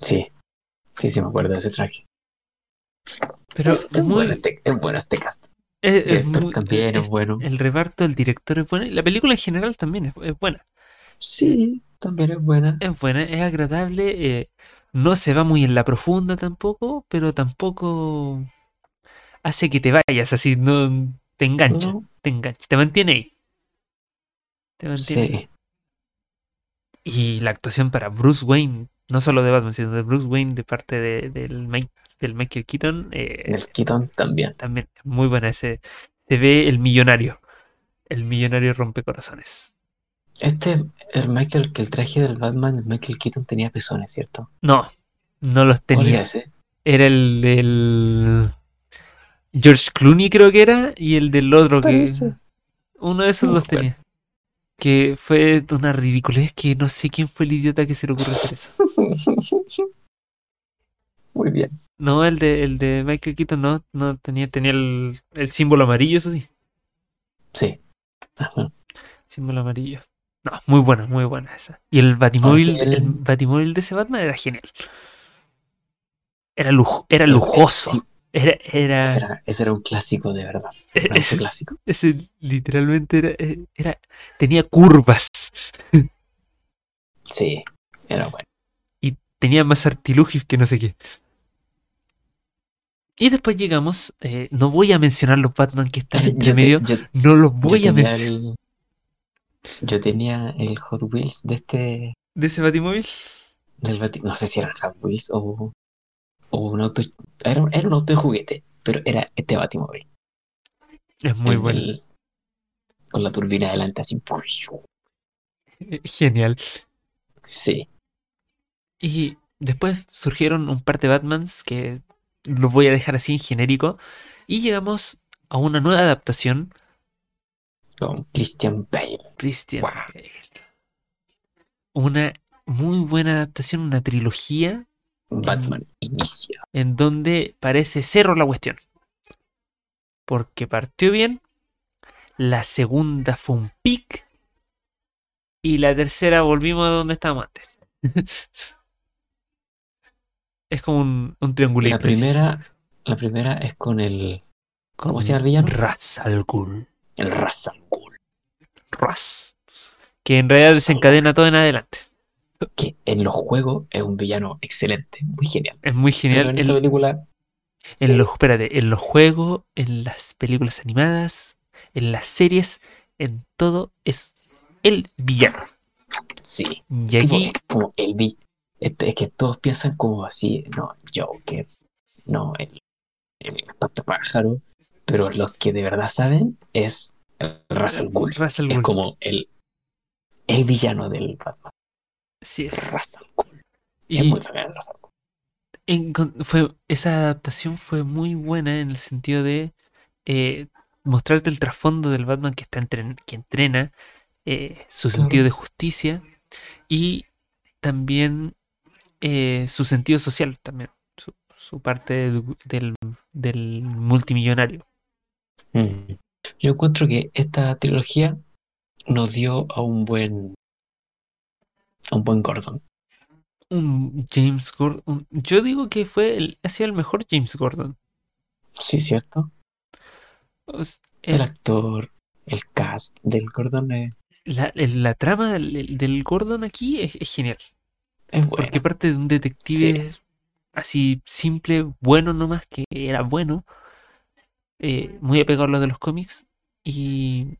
Sí, sí, sí me acuerdo de ese traje. Pero Es, muy, bueno es bueno este cast. es- es director muy- también es es- bueno. El reparto del director es bueno. La película en general también es, es buena. Sí, también es buena. Es buena, es agradable. eh, no se va muy en la profunda tampoco, pero tampoco hace que te vayas así, no te engancha, No, te engancha, te mantiene ahí. Te mantiene ahí. sí, Y la actuación para Bruce Wayne, no solo de Batman, sino de Bruce Wayne de parte de- del, Mike- del Michael Keaton, eh, del Keaton también. también es muy buena. Ese, se ve el millonario, el millonario rompecorazones. Este, el Michael, que el traje del Batman, el Michael Keaton tenía pezones, ¿cierto? No, no los ¿Cuál era tenía. ese? Era el del George Clooney creo que era y el del otro que uno de esos No acuerdo. tenía. Que fue una ridiculez que no sé quién fue el idiota que se le ocurrió hacer eso. [LAUGHS] Muy bien. No, el de, el de Michael Keaton no, no tenía, tenía el, el símbolo amarillo, eso sí. Sí. Ajá. Símbolo amarillo. No, muy buena, muy buena esa. Y el batimóvil, sí, el- el batimóvil de ese Batman era genial. Era lujo, era lujoso. sí. Era, era, Ese era, ese era un clásico de verdad. Auto ese, clásico. ese literalmente era, eh, era, tenía curvas Sí, era bueno. y tenía más artilugios que no sé qué. Y después llegamos, eh, no voy a mencionar los Batman que están [LAUGHS] entre Yo, te- medio, yo, no los voy a mencionar. el, yo tenía el Hot Wheels de este, ¿De ese batimóvil? del Bati- no sé si eran Hot Wheels o, o un auto, era, un- era un auto de juguete, pero era este Batimóvil. Es muy el bueno. del- con la turbina adelante así. Genial. Sí, Y después surgieron un par de Batmans que los voy a dejar así en genérico. Y llegamos a una nueva adaptación. Con Christian Bale. Christian Wow. Bale. Una muy buena adaptación, una trilogía Batman inicia. en donde parece cerro la cuestión. Porque partió bien, la segunda fue un pic y la tercera volvimos a donde estábamos antes. [LAUGHS] es como un, un triangulito. La así, primera, la primera es con el, ¿cómo con se llama el villano? Ra's al Ghul. El Ghul, Ras. Que en realidad desencadena todo en adelante. que en los juegos es un villano excelente, muy genial. Es muy Pero genial. en En, esta película, en los, espérate, en los juegos, en las películas animadas, en las series, en todo es el villano. sí. Y aquí como el vi, este, es que todos piensan como así, no, Joker, no, el, el espantapájaro, pero los que de verdad saben es. Ra's al Es como el, el villano del Batman, Sí es. Ra's al Ghul. Es muy Ghul. encon- fue, esa adaptación fue muy buena en el sentido de eh, mostrarte el trasfondo del Batman que, está entren- que entrena, eh, su Claro. sentido de justicia y también eh, su sentido social, también, su, su parte del, del- del multimillonario. Mm. Yo encuentro que esta trilogía nos dio a un buen a un buen Gordon. Un James Gordon, yo digo que fue el, ha sido el mejor James Gordon. Sí, cierto. O El actor, el cast del Gordon es, la, el- la trama del, del Gordon aquí es- es genial. es Porque parte de un detective así simple, bueno nomás, que era bueno, eh, muy apegado a lo de los cómics, y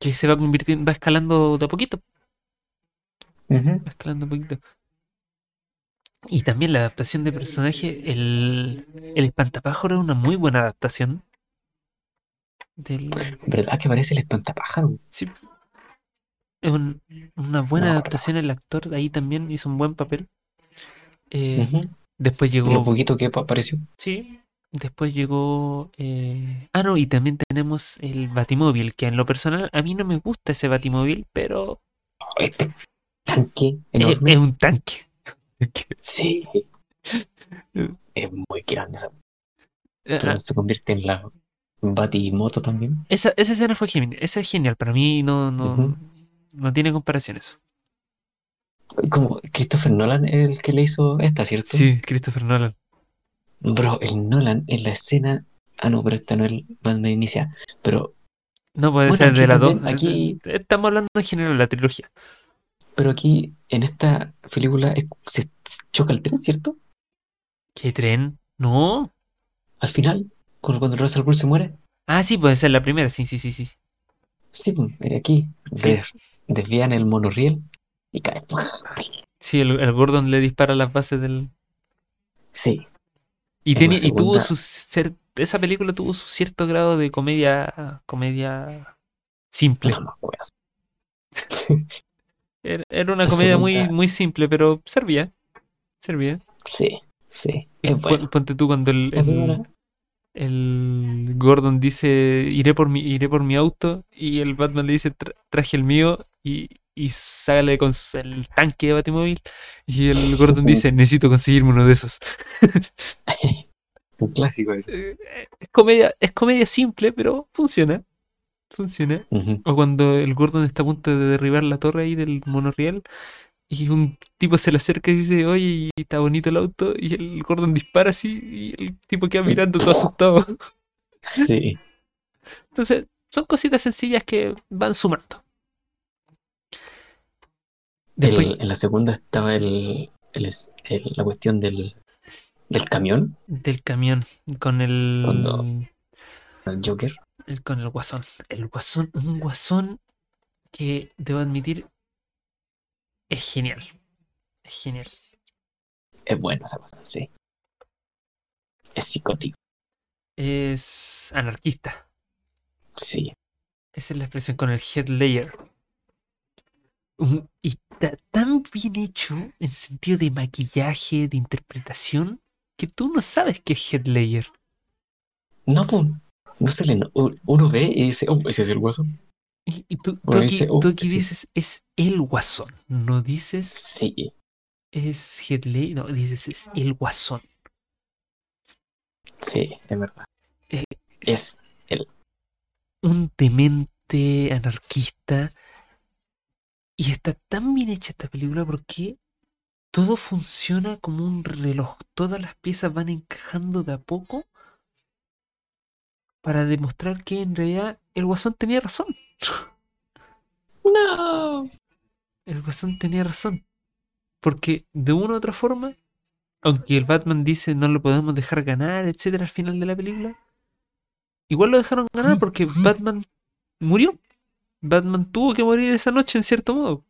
que se va convirtiendo, va escalando de a poquito, va escalando un poquito. Y también la adaptación de personaje, el, el espantapájaro es una muy buena adaptación. Del, ¿Verdad que parece el espantapájaro? sí, es un- una buena No adaptación, el actor ahí también hizo un buen papel. Eh. Después Lo llegó poquito que pa- apareció. Sí, después llegó... eh, Ah, no, y también tenemos el Batimóvil, que en lo personal a mí no me gusta ese Batimóvil, pero Oh, este tanque enorme. es un tanque. [LAUGHS] Sí. Es muy grande. esa- Ah, Pero se convierte en la Batimoto también. Esa, esa escena fue genial, esa es genial, para mí no, no, no tiene comparaciones. Como Christopher Nolan es el que le hizo esta, ¿cierto? Sí, Christopher Nolan. Bro, el Nolan en la escena. Ah, no, pero esta no es el Batman Inicia. Pero, No puede Bueno, ser de las dos. aquí- Estamos hablando en general de la trilogía. pero aquí, en esta película, es- se choca el tren, ¿cierto? ¿Qué tren? No. Al final, cuando, cuando Russell Crowe se muere. Ah, sí, puede ser la primera. Sí, sí, sí, sí. Sí, pues, aquí. Sí. Desvían el monorriel y cae. Sí, el, el Gordon le dispara las bases del. Sí, Y, tenía, tuvo su cer- esa película tuvo su cierto grado de comedia comedia simple. no me acuerdo. [LAUGHS] Era, una La comedia muy, segunda- muy simple, pero servía. Servía. Sí, sí. Es bueno. Ponte tú cuando el, el, el Gordon dice iré por mi, iré por mi auto y el Batman le dice "Tra- traje el mío y, y sale con el tanque de Batimóvil y el [LAUGHS] Gordon dice necesito conseguirme uno de esos. Un clásico ese. Eh, Es comedia, es comedia simple, pero funciona. Funciona. O cuando el Gordon está a punto de derribar la torre ahí del monorriel y un tipo se le acerca y dice, oye, está bonito el auto, y el Gordon dispara así y el tipo queda mirando todo asustado. Sí. Entonces, son cositas sencillas que van sumando. Después El- en la segunda estaba el, la cuestión del, del camión, del camión con el, Cuando- el Joker. con el guasón. El guasón, un guasón que debo admitir es genial. Es genial. Es buena esa cosa, sí. Es psicótico, Es anarquista. sí. Esa es la expresión con el head layer. Y está tan bien hecho en sentido de maquillaje, de interpretación, que tú no sabes qué es head layer. No, pues, no se le. no- Uno ve y dice, oh, ese es el hueso. Y, y tú, tú aquí, dice, "Oh, tú aquí sí". dices es el guasón. No dices Sí, es head layer, no, dices es el guasón. sí, es verdad. Es Es. un demente anarquista. Y está tan bien hecha esta película porque todo funciona como un reloj. Todas las piezas van encajando de a poco para demostrar que en realidad el guasón tenía razón. No. El guasón tenía razón. Porque de una u otra forma, aunque el Batman dice no lo podemos dejar ganar, etcétera, al final de la película, igual lo dejaron ganar porque Batman murió. Batman tuvo que morir esa noche en cierto modo.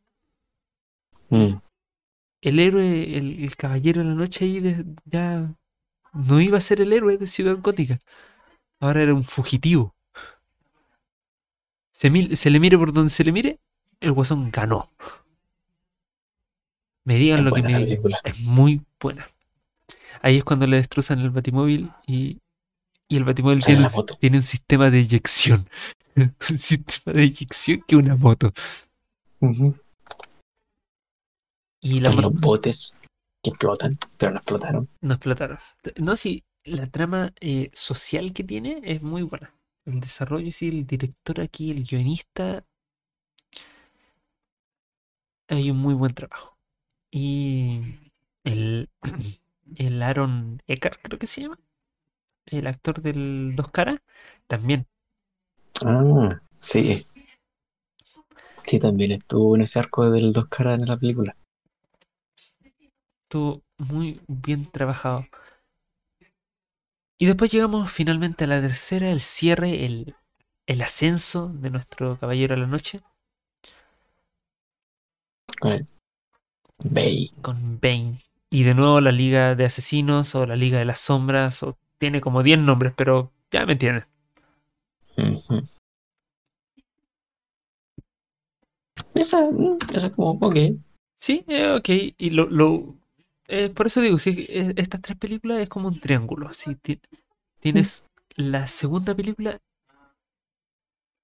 Mm, El héroe, el, el caballero de la noche ahí de- ya no iba a ser el héroe de Ciudad Gótica. Ahora era un fugitivo. Se, mil- se le mire por donde se le mire, el guasón ganó. Me digan es lo que me película. es muy buena. Ahí es cuando le destrozan el batimóvil y, y el batimóvil tiene, tiene un sistema de eyección. [LAUGHS] un sistema de eyección que una moto. Ujú. Y la los botes que explotan, pero no explotaron. no explotaron. No, sí, la trama eh, social que tiene es muy buena. El desarrollo, sí, el director aquí, el guionista, hay un muy buen trabajo. Y el, [CLEARS THROAT] el Aaron Eckhart, creo que se llama, el actor del Dos Caras, también. Ah, sí. Sí, también estuvo en ese arco del dos caras en la película. Estuvo muy bien trabajado. Y después llegamos finalmente a la tercera, el cierre, el, el ascenso de nuestro Caballero a la Noche. Con el Bane. con Bane. Y de nuevo la Liga de Asesinos o la Liga de las Sombras, o tiene como 10 nombres, pero ya me entienden. Esa, mm, esa como, ok. Sí, eh, ok. Y lo, lo- eh, por eso digo, sí, eh, estas tres películas es como un triángulo. Si tienes la segunda película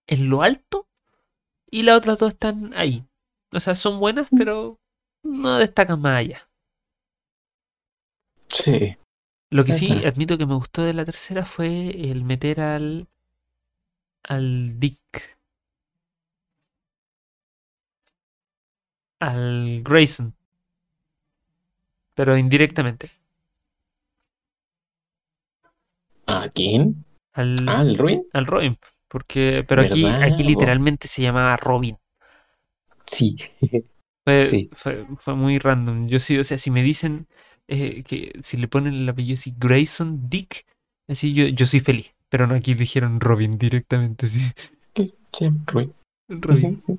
en lo alto y las otras dos están ahí. O sea, son buenas, pero no destacan más allá. Sí. Lo que sí admito que me gustó de la tercera fue el meter al al Dick al Grayson pero indirectamente quién? Al, Ah, Ruin. al Robin. Porque, pero aquí, ¿Verdad, aquí literalmente se llamaba Robin. Sí. [LAUGHS] Fue, Sí. fue, fue muy random. Yo sí, o sea, si me dicen eh, que si le ponen el apellido así, Grayson Dick, así yo, yo soy feliz. Pero no, aquí dijeron Robin directamente, sí. Sí, Ruin. Robin. Sí,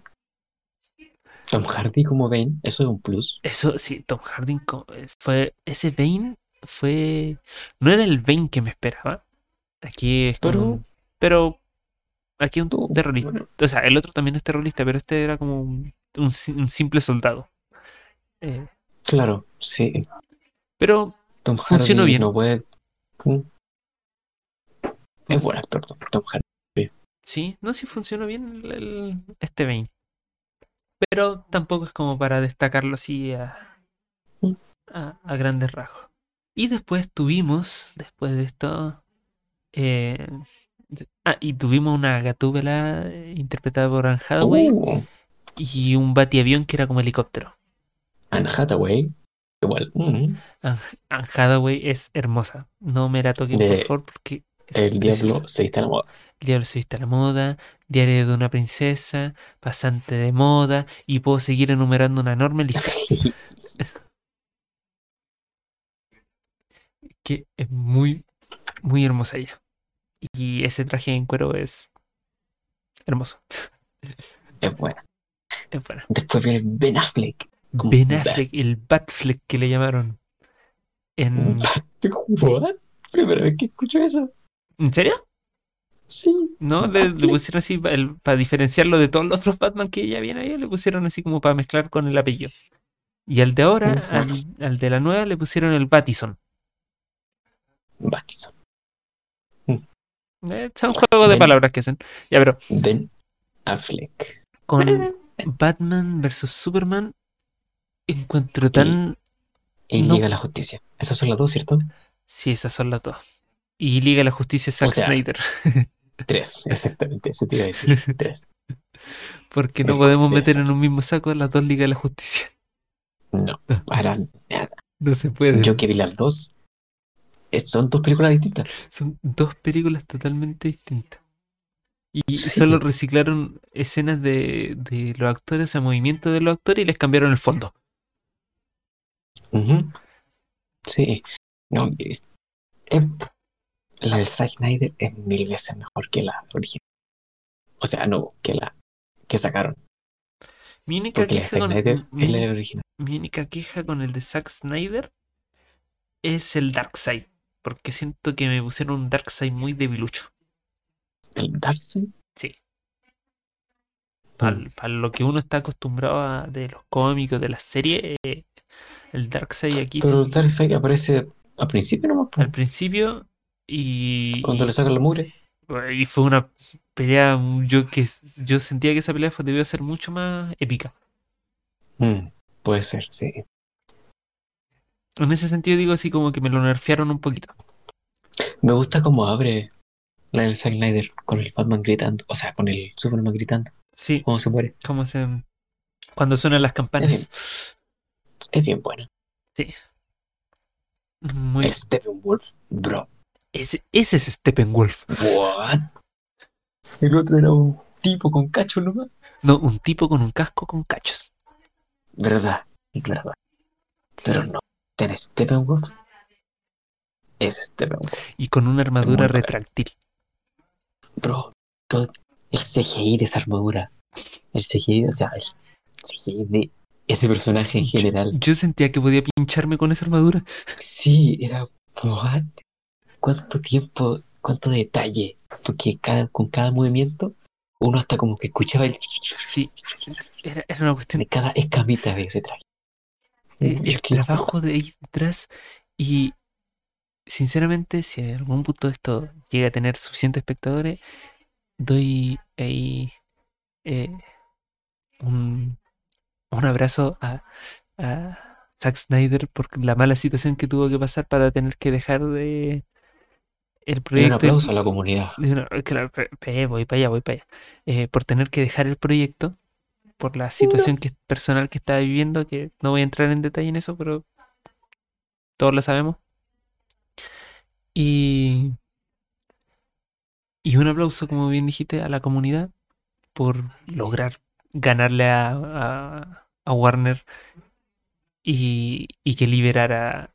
sí. Tom Hardy como ven, eso es un plus. Eso sí, Tom Hardy eh, fue. Ese Bane fue. No era el Bane que me esperaba. Aquí es como. Pero- un- Pero. Aquí un Tú, terrorista. bueno, O sea, el otro también es terrorista, pero este era como un, un si- un simple soldado. Eh, claro, sí. pero Tom Funcionó Hardy bien. no puede. Es buen actor, Tom, Hardy. sí, no, sí funcionó bien el- el- este Bane. Pero tampoco es como para destacarlo así a, Mm. a, a grandes rasgos. Y después tuvimos, después de esto, eh, ah, y tuvimos una gatúbela eh, interpretada por Anne Hathaway Uh, y un batiavión que era como helicóptero. Anne Hathaway. Igual. mm, Anne Anne Hathaway es hermosa. No me la toquen, por De- favor, porque el diablo se está en la moda. El diablo se viste a la moda, diario de una princesa, pasante de moda, y puedo seguir enumerando una enorme lista. [LAUGHS] que es muy, muy hermosa ella. Y ese traje en cuero es hermoso. es buena. Es bueno. Después viene Ben Affleck. Ben Affleck, el Batfleck que le llamaron. En, ¿What? Primera vez que escucho eso. ¿En serio? Sí. No, le, pusieron así para diferenciarlo de todos los otros Batman que ya viene ahí, le pusieron así como para mezclar con el apellido. Y al de ahora, al, al de la nueva, le pusieron el Batison. Batson. Eh, son juegos de Ben- palabras que hacen. Ya, pero Ben Affleck. con Batman vs Superman encuentro tan. Y No. llega la justicia. Esas son las dos, ¿cierto? Sí, esas son las dos. Y Liga de la Justicia Zack O sea, Snyder. [LAUGHS] Tres, [LAUGHS] exactamente. Eso te iba a decir. Tres. Porque no podemos meter en un mismo saco las dos Ligas de la Justicia. No, para nada. No se puede. Yo que vi las dos, son dos películas distintas. Son dos películas totalmente distintas. Y Sí. solo reciclaron escenas de, de los actores, o sea, movimientos de los actores y les cambiaron el fondo. Sí. No, es- es- la de Zack Snyder es mil veces mejor que la original. O sea, no, que la que sacaron. Mi única, Porque la queja con, Snyder mi- es la del original. mi única queja con el de Zack Snyder es el Darkseid. Porque siento que me pusieron un Darkseid muy debilucho. El Darkseid. Sí. Mm. Para lo que uno está acostumbrado a, de los cómicos, de las series, eh, el Darkseid aquí Pero sí, el Darkseid aparece al principio nomás, al principio y, cuando le sacan la mugre. y fue una pelea yo que yo sentía que esa pelea fue, debió ser mucho más épica. Mm, puede ser, sí. En ese sentido digo así como que me lo nerfearon un poquito. Me gusta cómo abre la del Zack Snyder con el Batman gritando, o sea, con el Superman gritando, Sí, cómo se muere. como se cuando suenan las campanas. Es bien bueno. Muy, El Steppenwolf, bro. Ese, ese es Steppenwolf. What? El otro era un tipo con cacho nomás. No, un tipo con un casco con cachos. Verdad, verdad. Pero no, ten Steppenwolf. Es Steppenwolf. Y con una armadura retráctil. Bro, todo el CGI de esa armadura. El CGI, o sea, el CGI de ese personaje en general. Yo sentía que podía pincharme con esa armadura. Sí, era. What? ¿Cuánto tiempo, cuánto detalle? Porque cada, con cada movimiento uno hasta como que escuchaba el. Sí, era, era una cuestión de cada escamita de ese traje. el trabajo de ahí detrás y sinceramente si en algún punto esto llega a tener suficientes espectadores doy ahí eh, un, un abrazo a, a Zack Snyder por la mala situación que tuvo que pasar para tener que dejar de el Y un proyecto aplauso a la comunidad. una- claro, voy para allá, voy para allá. Eh, por tener que dejar el proyecto, por la situación que, personal que estaba viviendo, que no voy a entrar en detalle en eso, pero todos lo sabemos. Y Y un aplauso, como bien dijiste, a la comunidad por lograr ganarle a, a- a Warner y, y que liberara.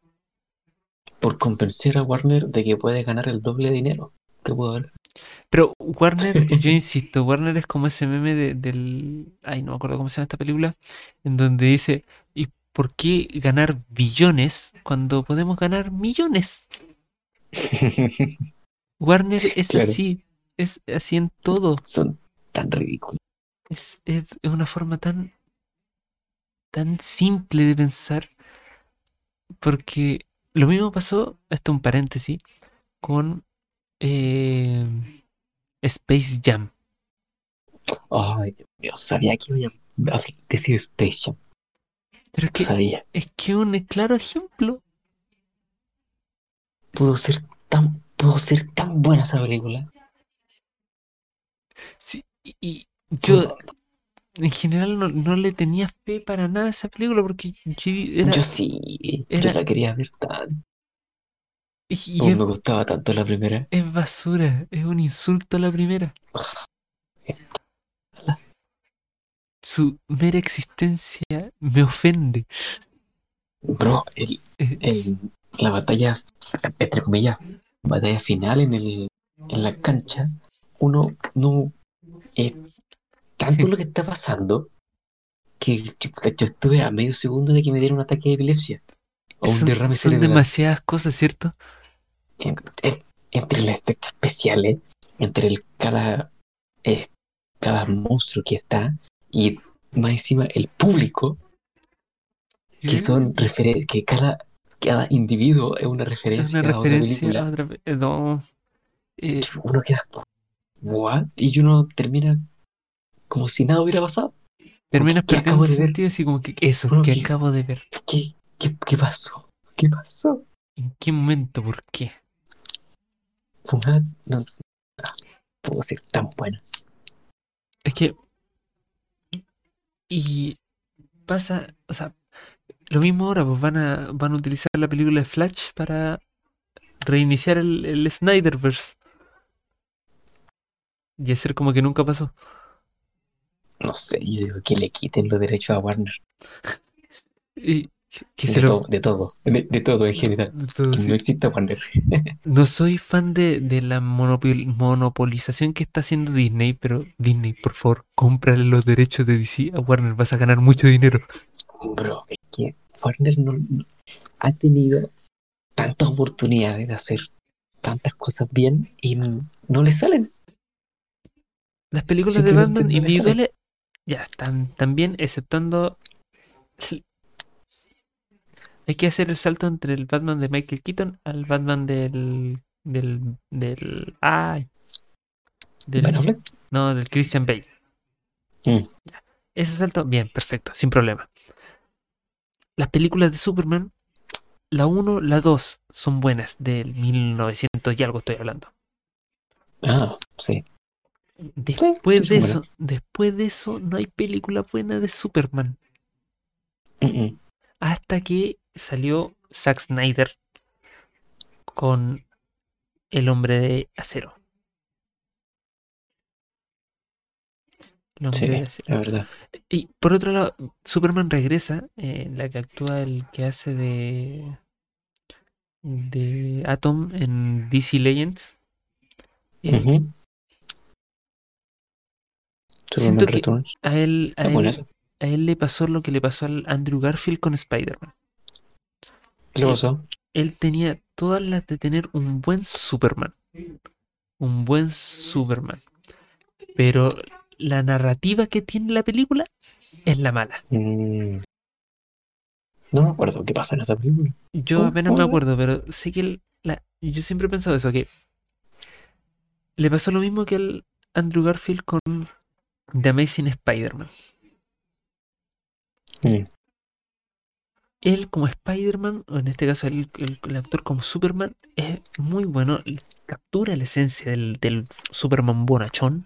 Por convencer a Warner de que puede ganar el doble de dinero que pudo haber. Pero Warner, [LAUGHS] yo insisto, Warner es como ese meme de- del... Ay, no me acuerdo cómo se llama esta película, en donde dice, ¿y por qué ganar billones cuando podemos ganar millones? [LAUGHS] Warner es Claro. así, es así en todo. Son tan ridículos. Es, es es una forma tan, tan simple de pensar. Porque lo mismo pasó, esto un paréntesis, con eh, Space Jam. Ay, Dios mío, sabía que iba a decir Space Jam. Pero es que Sabía. es que un claro ejemplo. Pudo ser tan, pudo ser tan buena esa película. Sí, y, y yo en general no, no le tenía fe para nada a esa película porque yo era, yo sí, era- yo la quería ver tan. y- y Como es, me gustaba tanto la primera. es basura, es un insulto a la primera. Su mera existencia me ofende. Bro, el, Eh, el- la batalla, entre comillas, batalla final en el, en la cancha, uno no es tanto [LAUGHS] lo que está pasando que yo, yo estuve a medio segundo de que me diera un ataque de epilepsia o un son, derrame son cerebral. demasiadas cosas, ¿cierto? En- en- entre los efectos especiales, entre el cada eh, cada monstruo que está y más encima el público que son que cada cada individuo es una Es referencia una a referencia película. a otra. eh, No. Eh, Uno queda ¿what? Y uno termina como si nada hubiera pasado. terminas ¿qué perdiendo el sentido así como que eso, Bueno, que ¿qué- acabo de ver. ¿Qué, qué, qué pasó? ¿Qué pasó? ¿En qué momento? ¿Por qué? Una- no, ah, pudo ser tan buena. Es que. Y pasa, o sea, lo mismo ahora, pues van a, van a utilizar la película de Flash para reiniciar el, el Snyderverse. Y hacer como que nunca pasó. No sé, yo digo que le quiten los derechos a Warner. Y que De, se lo. todo, de todo, de, de todo en general. todo Que sí. no exista Warner. [LAUGHS] No soy fan de, de la monopol- monopolización que está haciendo Disney, pero Disney, por favor, cómprale los derechos de DC a Warner, vas a ganar mucho dinero. Bro, es que Warner no, no- ha tenido tantas oportunidades de hacer tantas cosas bien y no le salen. Las películas de Batman individuales ya están también, exceptando. Hay que hacer el salto entre el Batman de Michael Keaton al Batman del. del. del. ¡Ay! Del, no, del Christian Bale. Mm. Ese salto, bien, perfecto, sin problema. Las películas de Superman, la 1, la 2 son buenas, del 1900 y algo estoy hablando. Ah, sí. Después sí de eso, después de eso, no hay película buena de Superman. Hasta que salió Zack Snyder con El hombre de acero. El hombre Sí, de acero. la verdad. Y por otro lado, Superman regresa, eh, la que actúa el que hace de de Atom en DC Legends. Siento que- a él, a Es buena él, esa. a él le pasó lo que le pasó al Andrew Garfield con Spider-Man. ¿Qué le pasó? Él tenía todas las de tener un buen Superman. Un buen Superman. Pero la narrativa que tiene la película es la mala. Mm. No me acuerdo qué pasa en esa película. Yo ¿Cómo- apenas me acuerdo, pero sé que el- la- yo siempre he pensado eso, que le pasó lo mismo que al Andrew Garfield con The Amazing Spider-Man. Mm. Él como Spider-Man, o en este caso el, el- el actor como Superman, es muy bueno, y captura la esencia del, del Superman bonachón,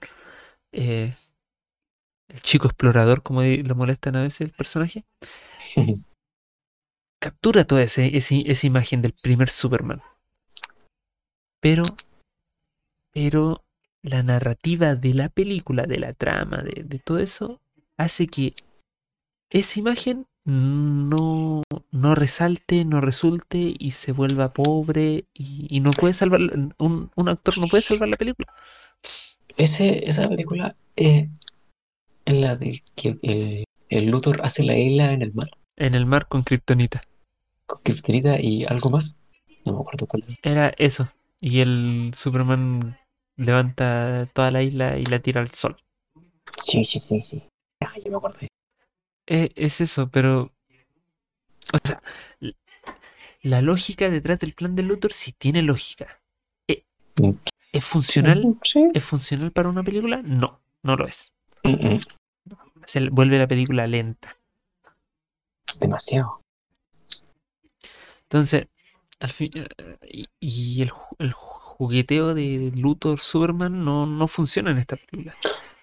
eh, el chico explorador, como lo molestan a veces el personaje, [LAUGHS] captura toda ese, ese- esa imagen del primer Superman. Pero, pero la narrativa de la película, de la trama, de, de todo eso, hace que esa imagen no, no resalte, no resulte y se vuelva pobre y, y no puede salvar, un, un actor no puede salvar la película. Ese, esa película es la de que el, el Luthor hace la isla en el mar En el mar con Kryptonita. con Kryptonita y algo más. No me acuerdo cuál es. Era eso. Y el Superman levanta toda la isla y la tira al sol. Sí, sí, sí, sí. Ah, ya me acordé. Eh, es eso, pero. O sea, la lógica detrás del plan de Luthor sí tiene lógica. Eh, Mm. ¿Es funcional? ¿Es funcional para una película? No, no lo es. Mm, mm. Se vuelve la película lenta. Demasiado. Entonces, al fin. eh, Y, y el, el jugueteo de Luthor Superman no, no funciona en esta película.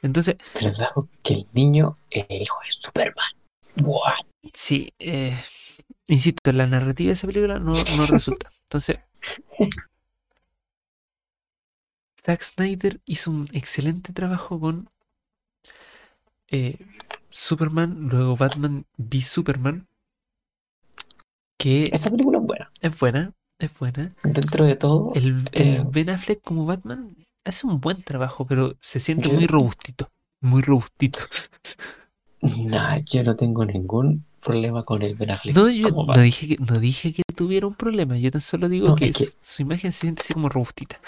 Entonces, ¿Verdad? Que el niño es el hijo de Superman. What? Sí, eh, insisto, la narrativa de esa película no, no resulta. Entonces, [LAUGHS] Zack Snyder hizo un excelente trabajo con eh, Superman, luego Batman v Superman, que Esa película es buena. es buena, es buena. Dentro de todo, El, el Eh. Ben Affleck como Batman hace un buen trabajo, pero se siente Yo- muy robustito, muy robustito. nah, yo no tengo ningún problema con el Ben Affleck No, yo no dije que, no dije que tuviera un problema, yo tan solo digo No, que, es que- su- su imagen se siente así como robustita.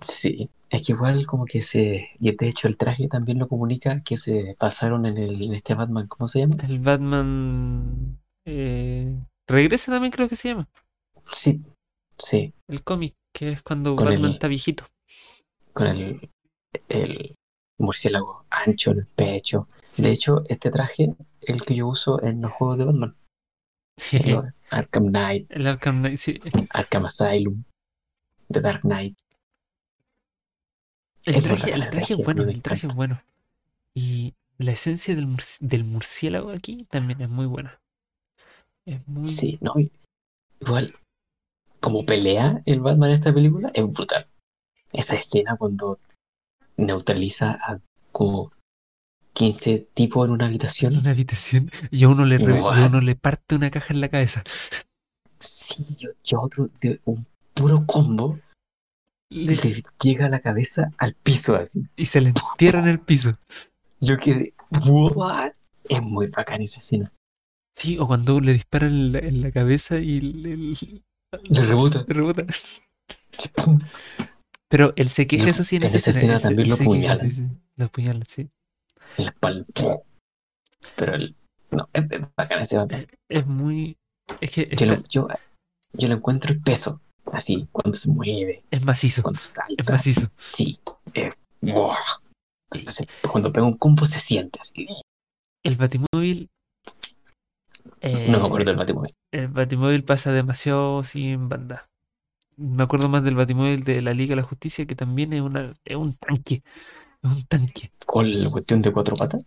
Sí, es que igual como que se... Y de hecho el traje también lo comunica que se pasaron en, el, en este Batman, ¿cómo se llama? El Batman eh, regresa también creo que se llama. Sí, sí, El cómic, que es cuando Con Batman el- está viejito. con el, el murciélago ancho en el pecho. De hecho, este traje el que yo uso en los juegos de Batman. [LAUGHS] los Arkham Knight, el Arkham Knight, sí, es que Arkham Asylum, The Dark Knight. el Es traje, el traje es bueno, el traje es bueno. Y la esencia del, murci- del murciélago aquí también es muy buena. Es muy Sí, no, igual, como pelea el Batman en esta película, es brutal. Esa escena cuando neutraliza a como 15 tipos en una en habitación. una habitación y a uno le, re- a uno le parte una caja en la cabeza. Sí, yo, yo otro de un puro combo Le- le llega la cabeza al piso así. y se le entierra en el piso. Yo quedé, ¿what? Es muy bacán esa escena. Sí, o cuando le disparan en la, en la cabeza y le, le- Le rebota. le rebota. Pero él se queja, No, eso sí, en, en esa escena también lo sí, sí, lo apuñalan, sí. En la espalda. Pero el, no, es, es bacán ese Batman. Es muy. Es que Yo, está- lo, yo, yo le encuentro el peso, así, cuando se mueve, es macizo. cuando Es salta. macizo. Sí, es. cuando pega un combo se siente así. El Batimóvil. Eh, No me acuerdo del Batman. El Batimóvil pasa demasiado sin banda. Me acuerdo más del Batimóvil de la Liga de la Justicia, que también es, una, es un tanque. Es un tanque. Con la cuestión de cuatro patas.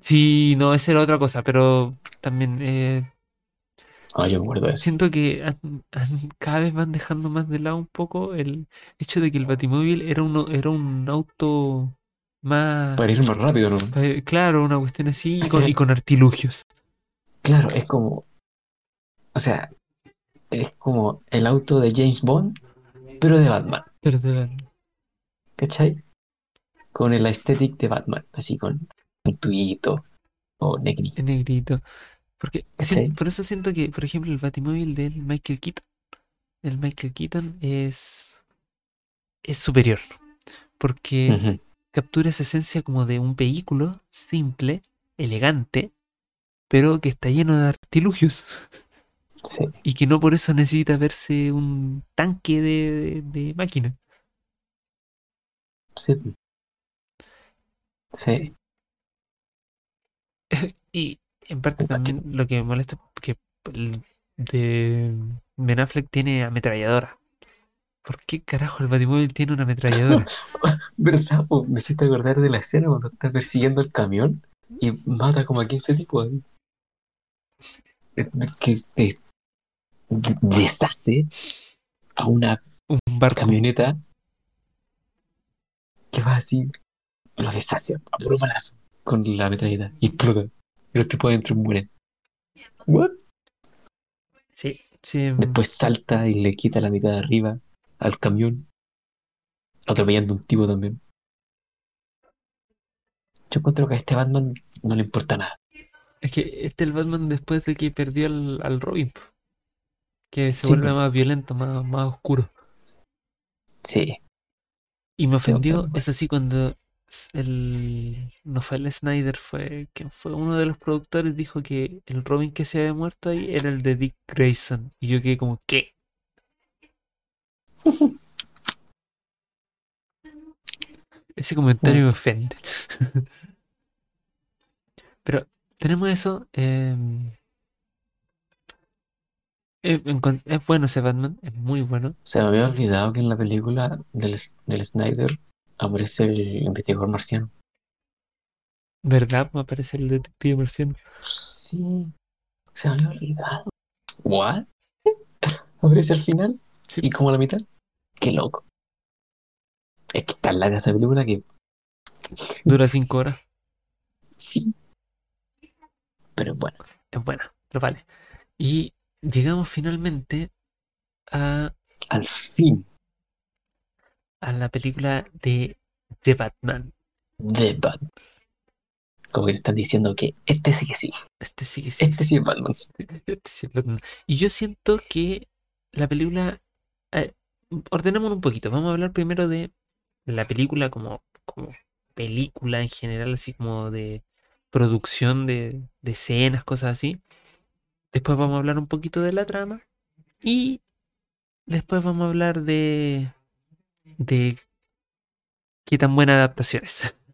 Sí, no, esa era otra cosa, pero también eh, Ah, yo me acuerdo de eso. siento que han- han- cada vez van dejando más de lado un poco el hecho de que el Batimóvil era, uno, era un auto más... Para ir más rápido, ¿no? Claro, una cuestión así y con, y [LAUGHS] con artilugios. Claro, es como. O sea, es como el auto de James Bond, pero de Batman. Pero de verdad. ¿Cachai? Con el aesthetic de Batman, así con un tuito o negrito. negrito. Porque por eso siento que, por ejemplo, el Batimóvil del Michael Keaton, el Michael Keaton es, es superior. Porque captura esa esencia como de un vehículo simple, elegante, pero que está lleno de artilugios. Sí, Y que no por eso necesita verse un tanque de, de- de máquina. sí. Sí, [LAUGHS] Y en parte también lo que me molesta es que el de Ben Affleck tiene ametralladora. ¿Por qué carajo el Batimóvil tiene una ametralladora? [LAUGHS] ¿verdad? po? Me hiciste acordar de la escena cuando está persiguiendo el camión y mata como a 15 tipos. ahí. Eh, Que de- deshace a una Un barco. camioneta que va así, lo deshace a puro balazo con la metralleta y explota. Y los tipos adentro mueren. ¿What? Sí, sí. Después salta y le quita la mitad de arriba al camión, atropellando un tipo también. Yo encuentro que a este Batman no le importa nada. Es que este es el Batman después de que perdió al, al Robin. Que se Sí, vuelve más violento, más, más oscuro. Sí, Y me ofendió, eso sí, cuando el. No fue el Snyder, fue. que fue uno de los productores, dijo que el Robin que se había muerto ahí era el de Dick Grayson. Y yo quedé como, ¿qué? [LAUGHS] Ese comentario me ofende. [LAUGHS] Pero tenemos eso. em, es, encon- es bueno ese Batman, es muy bueno. se me había olvidado que en la película del, del Snyder aparece el investigador marciano. ¿Verdad? Me aparece el detective marciano. Sí, se me había olvidado. ¿What? [LAUGHS] ¿Aparece al final? Sí. ¿Y como a la mitad? Qué loco. Es que está en la casa de película que Dura cinco horas. sí. Pero bueno, Es buena, lo vale. Y llegamos finalmente a, al fin, a la película de The Batman. The Batman. Como que te están diciendo que este sí que sí. Este sí que sí. Este sí es Batman. [LAUGHS] Este sí es Batman. Y yo siento que la película. eh, ordenémonos un poquito. Vamos a hablar primero de la película como, como película en general, así como de producción de, de escenas, cosas así. Después vamos a hablar un poquito de la trama. Y después vamos a hablar de. de qué tan buena adaptación es. [LAUGHS]